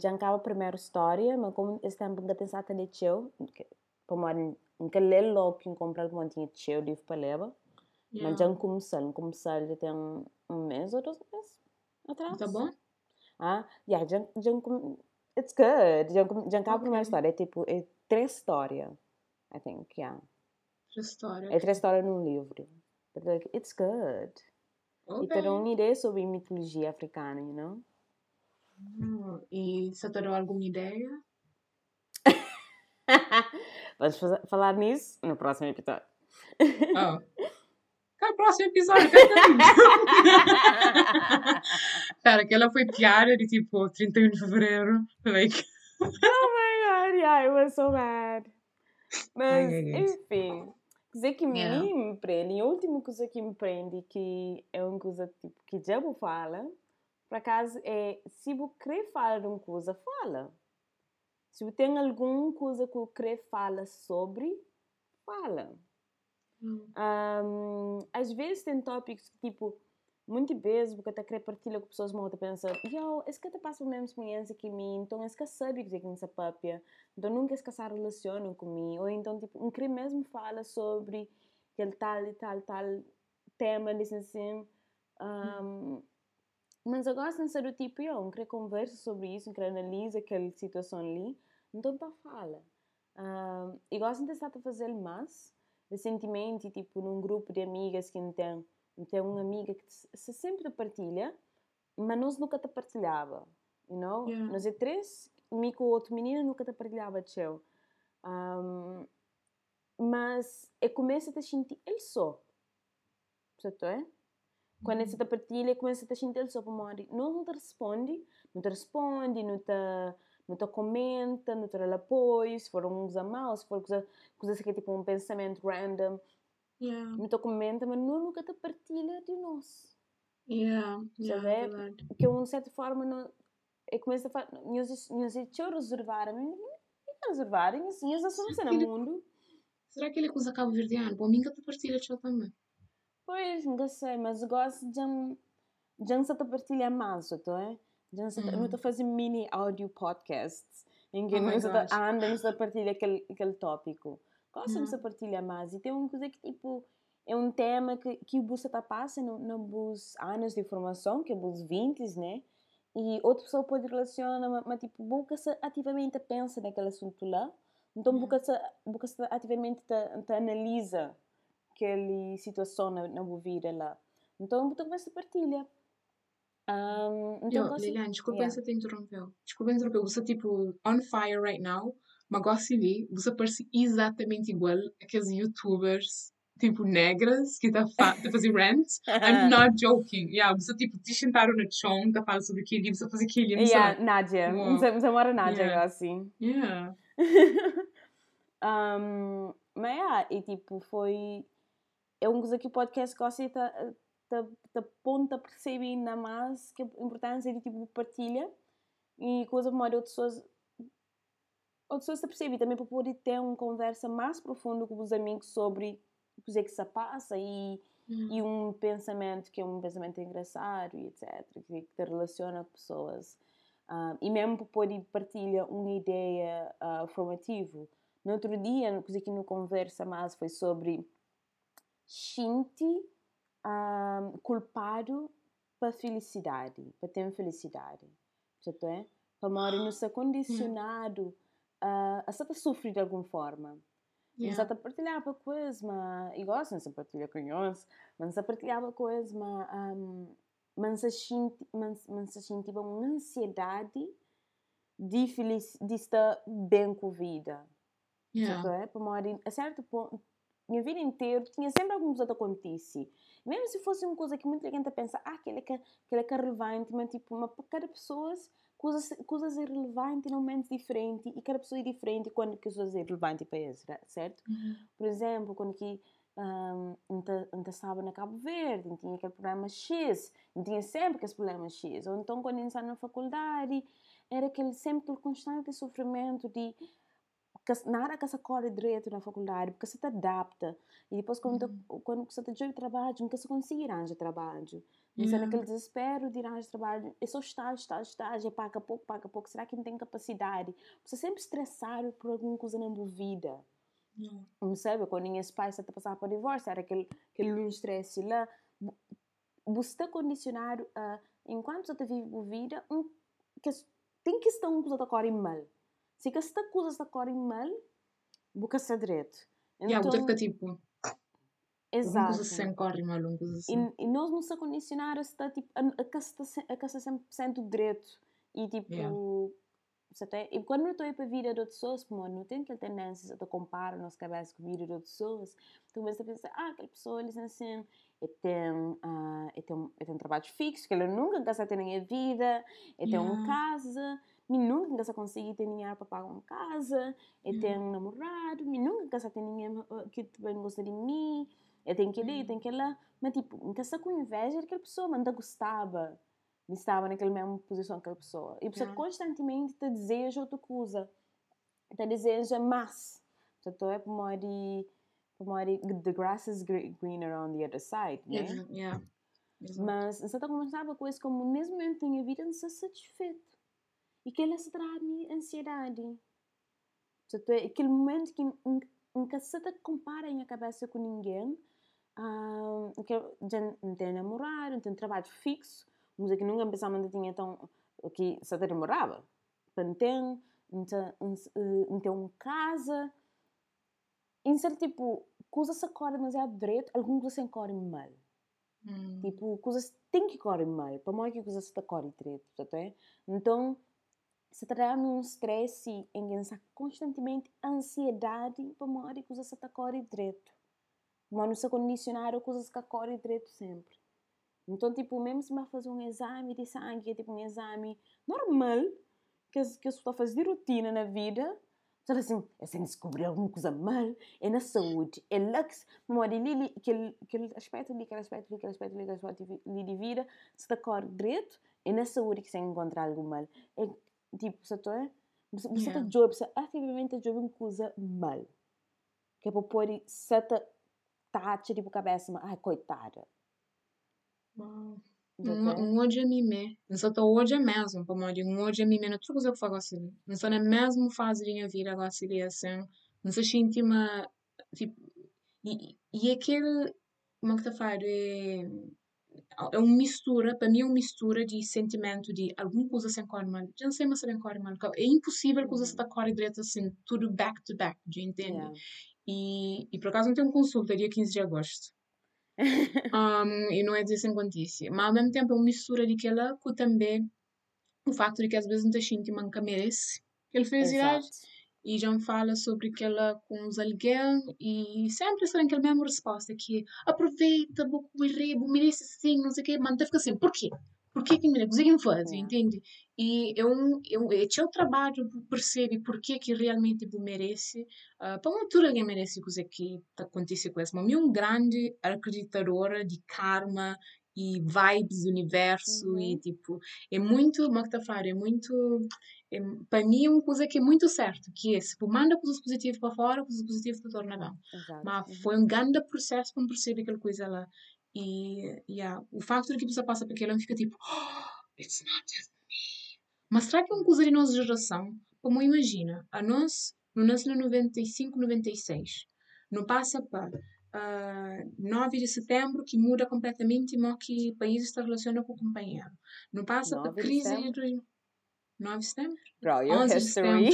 já a primeira história, mas como esse tempo ainda pensar até de teu, para que ler logo que comprar como tinha teu livro para ler, mas já começar, começar já tem um, um mês ou dois meses atrás. tá bom Ah, yeah, já, já come- it's good. Já, já acaba a primeira história, é tipo, é três histórias, I think, yeah. outra história É três histórias num livro. But like, it's good. E Ok. te dá uma ideia sobre mitologia africana, you know? Hum, e deu alguma ideia Vamos falar nisso no próximo episódio. oh Cara, próximo episódio, cara. Cara, aquela foi piada de tipo 31 de fevereiro. Like, oh my god, yeah, it was so bad. Mas, enfim, dizer que Yeah. me me prende, a última coisa que me prende, que é uma coisa tipo, que já vou fala, por acaso, é se você quer falar de uma coisa, fala. Se você tem alguma coisa que você quer falar sobre, fala. Um, às vezes tem tópicos que, tipo, muitas vezes porque até querer partilhar com pessoas mal, pensa, yo, esse que te passa a mesma experiência que mim, então esse que sabe que é que nessa papia, então nunca esse que se relaciona comigo, ou então, tipo, um crime mesmo fala sobre aquele tal e tal, tal tema, disse assim, um, mas gosto de ser do tipo, eu, um querer conversa sobre isso, um querer analisa aquela situação ali, então tá fala. Um, e gosto de estar a fazer mais, recentemente, tipo, num grupo de amigas que não tem, não tem uma amiga que se se sempre partilha, mas nós nunca te partilhava, you know? Yeah. Nós é três, mim com o outro menino nunca te partilhava teu. Um, mas eu começo a te sentir ele só. Certo é? Quando você partilha, começa a sentir só para morrer. Não, te responde, não te responde, não te, não te comenta, não te dá apoio, se for um coisa mal, se for coisa, coisa que é tipo um pensamento random, Yeah, não te comenta, mas não nunca te partilha de nós. yeah, yeah, vê? verdade. Que eu, de certa forma, não, eu começo a falar, nós eu reservar, mim, não reservar, nós somos no mundo. Será que ele usa cabo verdeano? Bom, minha te partilha também. Pois, não sei, mas eu gosto de de não se te partilhar mais, é? De não se Uhum. não te fazer mini audio podcasts em que se te anda, não se te partilha aquele, aquele tópico. Gosto Uhum. de se partilhar mais. E tem uma coisa que, tipo, é um tema que, que você está passando nos anos de formação, que é os 20, né? E outra pessoa pode relacionar, mas, tipo, busca se ativamente pensa naquele assunto lá. Então, Uhum. busca se, se ativamente te, te analisa aquela situação na, na vida lá. Então, você começa a partilhar. Um, então, Yo, gosto- Liliane, desculpa Yeah. se te interrompeu. Desculpa interrompeu. Você tipo on fire right now, mas gosto de ver. Você parece exatamente igual aqueles youtubers tipo negras que tá fa tá fazer rant. I'm not joking. Yeah, você tipo te sentaram no chão, tá falando sobre aquele, você fazer lá. Yeah, Nádia. Uau. Você mora Nádia, Yeah. assim. Yeah. Um, mas, yeah, e tipo, foi... É coisa que o podcast gosta de te ponta a perceber ainda mais que a importância de tipo partilha e coisa como outras pessoas outras pessoas percebem também para poder ter uma conversa mais profunda com os amigos sobre o que é que se passa e, hum. e um pensamento que é um pensamento engraçado e etc que, te relaciona com pessoas. Uh, e mesmo para poder partilhar uma ideia uh, formativa. No outro dia coisa que não conversa mais foi sobre Shinti um, culpado para felicidade, para ter felicidade. Certo é? Para morrer não ser condicionado a, a ser sofrer de alguma forma. Yeah. Não se partilhava coisas, mas igual se não partilha com eles, mas se partilhava coisas, mas um, mas se senti, mas, mas se sentia uma ansiedade de, feliz, de estar bem com a vida. Yeah. Certo é? Para morrer a certo ponto, minha vida inteira tinha sempre alguma coisa que acontecia. Mesmo se fosse uma coisa que muita gente pensa, ah, aquele que, aquele que é relevante, mas tipo, uma, cada pessoa, coisas, coisas é relevante em momentos diferentes e cada pessoa é diferente quando que coisas é relevante para eles, certo? Uhum. Por exemplo, quando que um, estava na Cabo Verde, tinha aquele problema X, tinha sempre aquele problema X. Ou então, quando estava na faculdade, era aquele, sempre aquele constante sofrimento de nada que se corre direito na faculdade, porque você te adapta. E depois, quando, uhum. quando você está de trabalho, nunca se consegue arranjar trabalho. Você uhum. naquele desespero de arranjar trabalho, é só estágio, estágio, estágio, é paga pouco, paga pouco. Será que não tem capacidade? Você sempre estressado por alguma coisa na vida. Uhum. Não sabe? Quando minhas pais estão passar por divórcio, era aquele, aquele estresse lá. Você está condicionado a, enquanto você vive a vida, um, que tem que estar uma coisa que corre mal. Coisa está correm mal, boca se direito. Então, yeah, fica tipo. Exato. Uma coisa sem corre mal, coisa assim. E, e nós não se condicionar a estar tipo, a, a, a, a, a 100% direito. E tipo. Yeah. Até, e quando eu estou para a vida de outras pessoas, como não tenho aquela tendência de comparar a nossa cabeça com a vida de outras pessoas, então começa a pensar, ah, aquela pessoa, eles assim, eu tenho, uh, eu tenho, eu tenho trabalho fixo, que ela nunca casa ter na minha vida, eu tenho yeah. uma casa, me nunca se conseguir ter dinheiro para pagar uma casa, eu uhum. tenho um namorado, me nunca se ter ninguém que também gosta de mim, eu tenho que ir, eu tenho que ir lá. Mas, tipo, nunca se com inveja daquela pessoa, mas não gostava de estar naquela mesma posição que aquela pessoa. E a pessoa constantemente te deseja outra coisa, te deseja mais. Portanto, é para morrer, para morrer, the grass is greener on the other side, né? Yeah. yeah. Mas você está conversando com isso como, nesse momento da minha vida, não estou satisfeito e que ela se traz ansiedade. Portanto, é aquele momento que nunca se te compara em a cabeça com ninguém, ah, que já não tem namorado, não tem trabalho fixo, mas é que nunca pensava que tinha tão que se te namorava. Não tem, não tem uma casa. Em ser tipo, coisas se correm demasiado direito, algumas coisas se correm mal. Hum. Tipo, coisas têm que correr mal, para mais que coisas se correm direito, tá Então, se trata num stress em que está constantemente ansiedade para uma que você está correndo direito. Mas não se condicionar a coisas que correm direito sempre. Então, tipo, mesmo se vai fazer um exame de sangue, é tipo um exame normal, que, que a fazer rotina na vida, só assim, é sem descobrir alguma coisa mal, é na saúde, é lux, memória ali, aquele, aquele aspecto ali, aquele aspecto ali, aquele aspecto ali, aquele aspecto ali de vida, se está direito, é na saúde que se encontrar algo mal. É Tipo, está você está yeah. job, você ativamente job coisa mal. Que é para pôr certa taxa tipo cabeça, ai coitada. Wow. Um hoje a mim não só estou hoje mesmo, para morrer um hoje a mim não tudo que eu faço assim, não só na mesma fase da minha vida agora seria assim, não se sente uma tipo e, e aquele como é que está a falar é uma mistura, para mim é uma mistura de sentimento de alguma coisa sem cor mal. Já não sei mais se é cor mal. É impossível coisa se cor direito assim, tudo back to back, de entende? Yeah. E, e por acaso não tenho consulta dia 15 de agosto. um, e não é dizer sem quantícia. Mas ao mesmo tempo é uma mistura de que ela com também o facto de que às vezes não te sente manca merece. Ele fez Exato e já me fala sobre aquela com os aluguel e sempre está aquela mesma resposta que aproveita, vou correr, vou merece assim, não sei o quê, mas fica assim, porquê? Porquê que me coisa que me faz, Yeah. entende? E eu, eu, é o trabalho por perceber porquê que realmente tipo, merece, ah, para uma altura alguém merece coisa que acontece com isso, mas eu um grande acreditadora de karma e vibes do universo e Uhum. tipo, é muito, como é que tá a falar, é muito, é, para mim é uma coisa que é muito certo, que é, se tu manda coisas positivas para fora, coisas positivas te torna. Exato. Mas Uhum. foi um grande processo para perceber aquela coisa lá. E yeah, o facto de que a pessoa passa por aquilo, fica tipo, oh, it's not just me. Mas será que é uma coisa de nossa geração? Como imagina, a nós, no nasce no 95, 96, não passa para ah, 9 de setembro que muda completamente como que o país se relaciona com o companheiro. Não passa para 9 de crise de dois- 9 de setembro? Bro, your 11 de setembro.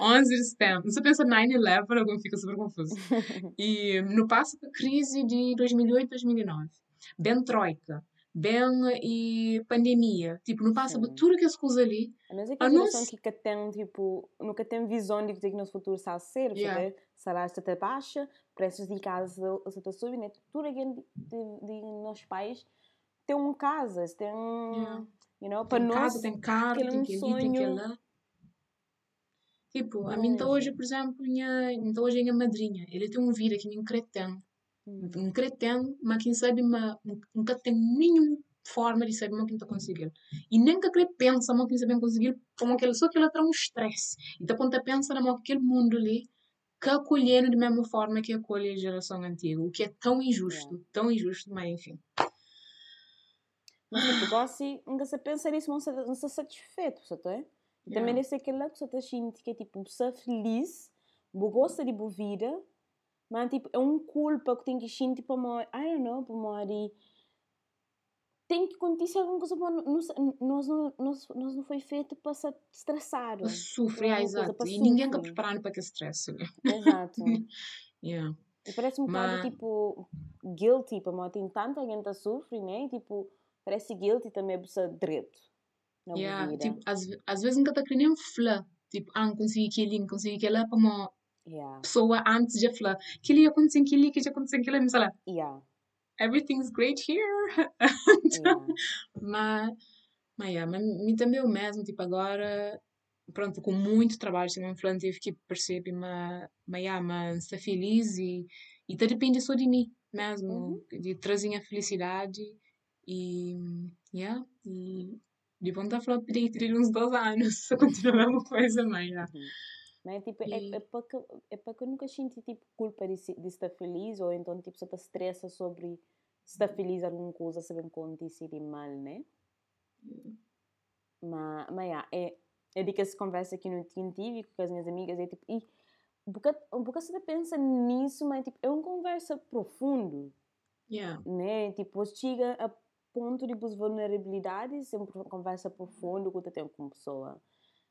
11 de setembro. Se eu pensa 9-11, alguém fica super confuso. E não passa para a crise de 2008, 2009. Bem troika. Bem e pandemia. Tipo, não passa Sim. tudo que as coisas ali. Mas é que A geração nós- que nunca tem, tipo, nunca tem visão de que no futuro está a ser, Yeah. yeah. salário está baixa, preços de casa está subindo, né? tudo aquilo de, de, de nossos pais tem um casa, tem, Yeah. you know, para Tem nós, casa, tem carro, tem é um que tem que sonho. lá. Tipo, a mim tá Hoje. por exemplo, minha, então hoje a minha madrinha, ele tem um vida que me cretão. Um cretão, mas quem sabe, mas nunca tem nenhuma forma de saber o que está conseguindo. E nem que ele pensa o que ele sabe conseguir, como que ele só que ele traz um estresse. Então, quando ele pensa no aquele mundo ali, que acolhendo de mesma forma que acolhe a geração antiga, o que é tão injusto, tão injusto, mas enfim. Mas tipo, gosto, nunca se pensa nisso, não se, não se satisfeito, sabe? é? E também Yeah. desse aquele lá que você está sentindo que é tipo, você feliz, você gosta de boa vida, mas tipo, é um culpa que tem que sentir para uma, I don't know, para uma de tem que acontecer alguma coisa para nós, nós, não, nós, nós não foi feito para se estressar. Para sofrer, Alguma ah, coisa exato. para E ninguém está sofrer. preparado para aquele stress. né? Exato. Yeah. E parece um Mas- bocado tipo guilty, para uma tem tanta gente a sofrer, né? E, tipo, parece guilty também a pessoa direito. Yeah, vida. tipo, às, às vezes nunca está querendo falar. Tipo, ah, não consegui aquilo, não consegui aquilo, para uma Yeah. pessoa antes de falar. Aquilo ia acontecer, aquilo ia acontecer, aquilo ia sei lá. Yeah. Everything's great here. Yeah. Mas, mas, yeah, mas me também o mesmo, tipo, agora, pronto, com muito trabalho, também falando, tive que perceber, mas, mas, yeah, mas estar feliz e, e tá depende só de mim mesmo, Uhum. de trazer a felicidade e, yeah, e de vontade de falar, pedir ter uns dois anos, só continua a mesma coisa, mas, yeah. Uhum. Mas tipo, é, E- é para que, é para que eu nunca sinto tipo, culpa de, se- de estar feliz ou então tipo, só te estressa sobre estar feliz alguma coisa, saber que acontece de mal, né? Mas, mas yeah, é, é de que essa conversa não tinha tive com as minhas amigas é tipo, e um bocado, um bocado você pensa nisso, mas tipo, é uma conversa profundo, Yeah. né? Tipo, chega a ponto de tipo, vulnerabilidades, é uma conversa profunda que você tem com a pessoa.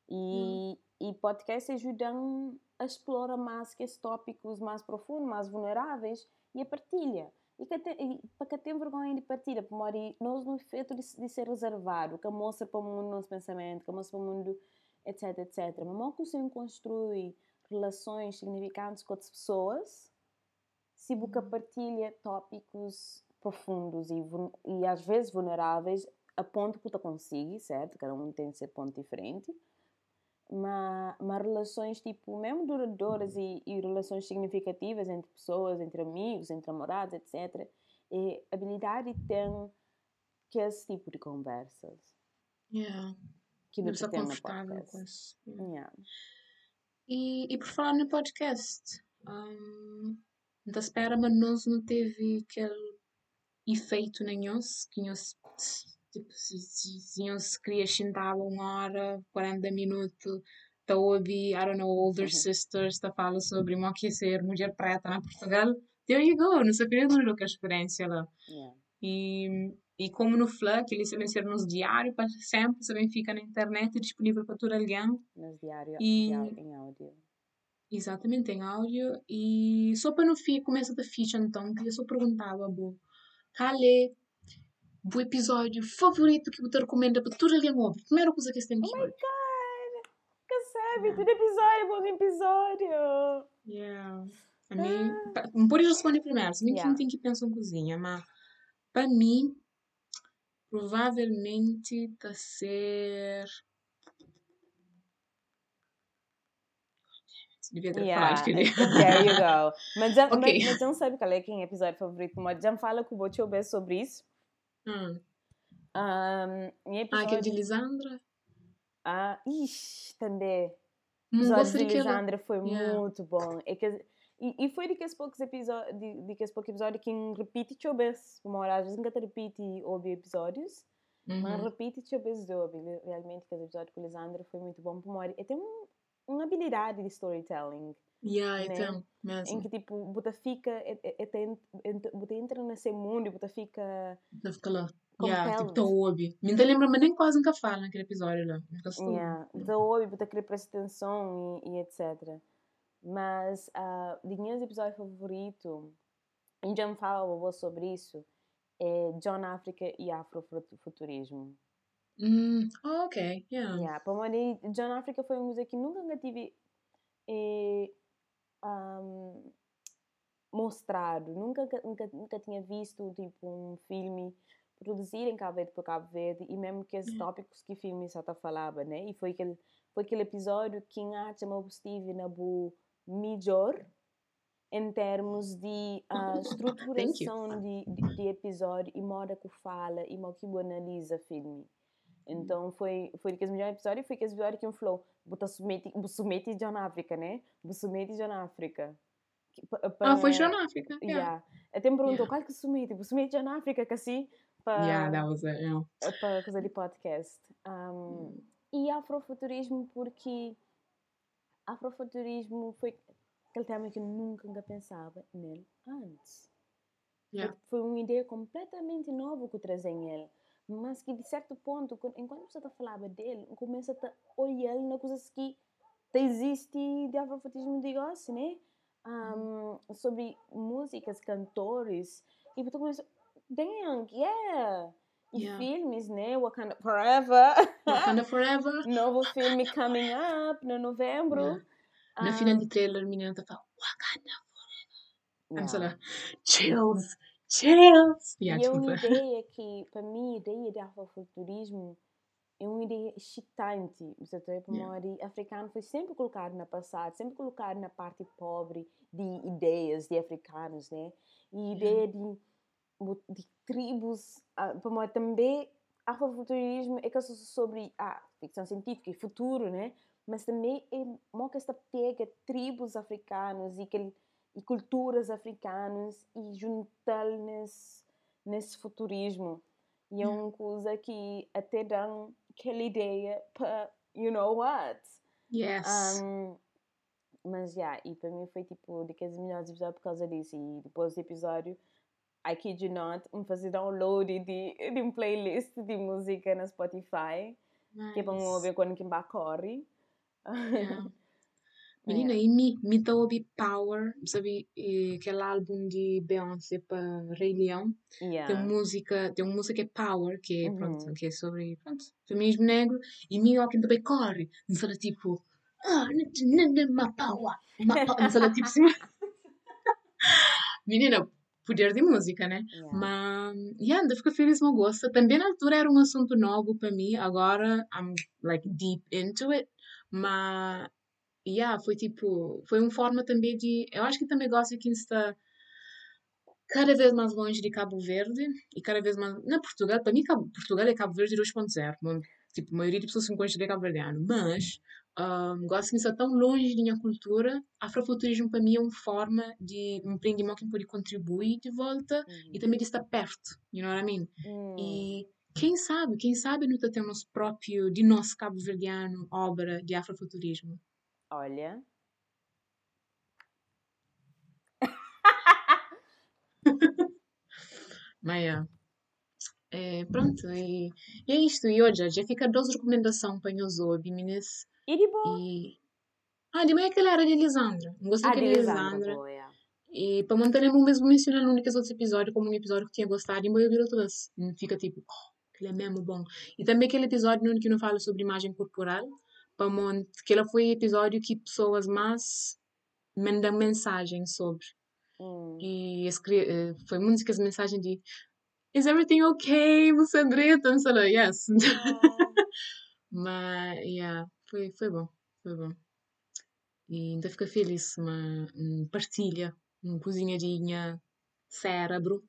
E, e podcast ajudam a explorar mais que esses tópicos mais profundos, mais vulneráveis e a partilha. E, que tem, e para que tem vergonha de partilha, para morrer, nós não é feito de, de ser reservado, que mostra para o mundo nosso pensamento, que mostra para o mundo, etc, etc. Mas mal que você construi relações significantes com outras pessoas, se busca partilha tópicos profundos e, e às vezes vulneráveis a ponto que tu consegue, certo? Cada um tem seu ponto diferente. Mas, mas relações, tipo, mesmo duradouras e, e relações significativas entre pessoas, entre amigos, entre namorados, etc. É habilidade tem que esse tipo de conversas. Yeah. Que não no confortável com isso. Yeah. Yeah. E, e por falar no podcast, hum, da espera, mas nós não teve aquele efeito nenhum, que nós, tipo, se, se, se queria sentar uma hora, 40 minutos, tá a ouvir, I don't know, Older Uhum. Sisters, tá fala sobre o que ser mulher preta na Portugal, there you go, não sabia não que a experiência lá. Yeah. E, e como no Fla, que eles sabem ser nos diários para sempre, sabem ficar na internet disponível para todo alguém, Nos diários E- em áudio. Exatamente, em áudio. E só para não fi- começar da ficha, então, queria só perguntar, Babu, qual é o episódio favorito que você recomenda para todo alguém ouvir? Primeira coisa que você tem que Oh my ouvir. god! Que sabe, todo episódio, bom episódio! Yeah. A mim, pa- não pode responder primeiro, se bem que Yeah. não tem que pensar em cozinha, mas para mim, Provavelmente tá ser. Devia ter Yeah, falado que ele- there you go. Mas já, Ok. mas, mas já não sabe qual é que é o episódio favorito, mas já me fala que o vou te ouvir sobre isso. Hum. Um, em Ah, episódio... aquele de Lisandra? Ah, ixi, também. O episódio de. Lisandra foi Yeah. muito bom. É que, e, e foi daqueles poucos episódios, de, daqueles poucos episódios que repete e vez. Uma hora às vezes nunca te repete e ouve episódios, mas Uhum. repete e vez ouve. Realmente, aquele episódio com Lisandra foi muito bom para uma hora. E tem um, uma habilidade de storytelling. Yeah, né? então, Em mesmo. que, tipo, você fica, é, é, é, você entra nesse mundo e você fica... Então fica lá. Yeah, tipo, tô ouve. Me ainda lembra, mas nem quase nunca fala naquele episódio lá. Nunca estou. Yeah, você ouve, você quer prestar atenção e, e etc. Mas, uh, de meus episódios favoritos, e já me fala sobre isso, é John África e Afrofuturismo. Oh, ok, yeah. Yeah, para mim, John África foi uma música que nunca tive eh, um, mostrado, nunca, nunca, nunca tinha visto tipo um filme produzido em Cabo Verde por Cabo Verde e mesmo que os Yeah. tópicos que o filme só tá falava, né? E foi aquele, foi aquele episódio que a chamou Steve na bu melhor em termos de ah, estruturação de, de, de episódio e modo que fala e modo que analisa filme. Então foi foi aquele melhor episódio foi aquele episódio que um falou submete submete John África né submete John África Que Ah, foi John África. Yeah. yeah. até me perguntou Yeah. qual que submete submete John África que assim para Yeah, that was it, yeah. para coisa de podcast Um, e afrofuturismo porque afrofuturismo foi aquele tema que eu nunca nunca pensava nele antes Yeah. foi uma ideia completamente nova que eu trazia em ele. Mas que, de certo ponto, enquanto você está falando dele, começa a olhar na coisas que te existe de afrofuturismo de gosto, né? Um, sobre músicas, cantores. E você começa, damn, yeah! E Yeah. filmes, né? Wakanda Forever. Wakanda Forever. Novo filme coming up no novembro. Yeah. Na Um, final de trailer, a menina tá falando Wakanda Forever. I'm yeah. like, chills, chills. Yeah, e é uma ideia que, para mim, a ideia de afrofuturismo é uma ideia excitante. Você tem para Yeah. yeah. africano foi sempre colocado na passado, sempre colocado na parte pobre de ideias de africanos, né? E ideia de, de tribos, ah, para mim também afrofuturismo é que é sobre a ficção científica e futuro, né? Mas também é uma que esta pega tribos africanos e que e culturas africanas e juntá-las nesse, futurismo. E é Yeah. uma coisa que até dá aquela ideia para, you know what? Yes. Um, mas, já, e para mim foi tipo daqueles melhores episódios por causa disso. E depois do episódio, I kid you not, me fazer download de, de um playlist de música na Spotify, que é para me Nice. ouvir quando que corre. Yeah. Menina, e me, me tá ouvi Power, sabe? Aquele álbum de Beyoncé para Rei Leão. yeah. Tem música, tem uma música que é Power, que é, pronto, Uhum. que é sobre, pronto, feminismo negro. E me que também corre. Não sei tipo, ah, ma power, ma power. Não sei tipo assim. Menina, poder de música, né? Yeah. Mas, yeah, ainda fico feliz com gosto. Também na altura era um assunto novo para mim, agora I'm like deep into it. Mas, yeah, foi tipo, foi uma forma também de. Eu acho que também gosto que está cada vez mais longe de Cabo Verde e cada vez mais. Na Portugal, para mim, Cabo, Portugal é Cabo Verde 2.0. Bom, Tipo, a maioria das pessoas se conhece de Cabo Verdeano. Mas, um, gosto que está tão longe da minha cultura. Afrofuturismo para mim é uma forma de um empreendimento que pode contribuir de volta e Uhum. também de estar perto, you know what I mean? Hum. E quem sabe, quem sabe nós temos próprio, de nosso cabo-verdiano, obra de afrofuturismo. Olha. Mas, é, é, pronto, e, e é isto. E hoje, já fica duas recomendações para nós ouvir, meninas. E de boa. E... Ah, de manhã aquela era de Elisandra. Não gostei Ah, de. Lisandra, boa, yeah. E para manter o mesmo mencionar no único outros episódios como um episódio que tinha gostado e eu vi outra vez. E Fica tipo, oh, aquele é mesmo bom. E também aquele episódio no que não fala sobre imagem corporal, para monte, que ela foi episódio que pessoas mais mandam mensagem sobre. Hum. E escre- eh, foi muitas mensagens de is everything okay? Andreta? Não sei yes. Oh. Mas, yeah, foi, foi bom, foi bom. E ainda fica feliz uma, partilha, uma cozinhadinha, cérebro.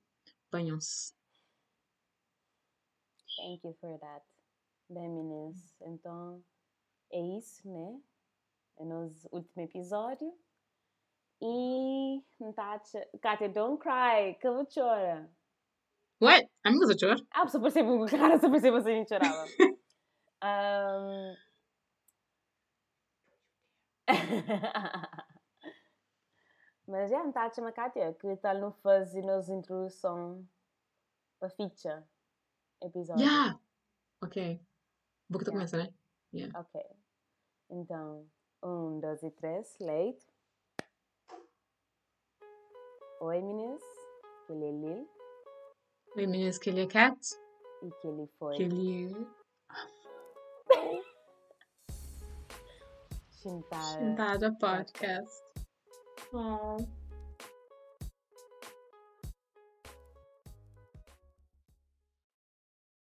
Banham-se. Thank you for that. Bem, então é isso, né? É nosso último episódio. E, Kátia, don't cry, que eu chora. What? A mim você chorar? Ah, só percebo o cara, só percebo se a gente chorava. um... Mas já, Natasha, mas Kátia, que tal não fazer nos introdução para ficha episódio? Yeah! Ok. Vou que tu Yeah. começa, né? Yeah. Ok. Então, um, dois e três, leite. Oi, meninas. Que ele é Lil Oi, meninas, que ele é cat. e que ele foi Que ele é Sentada Podcast. Oh.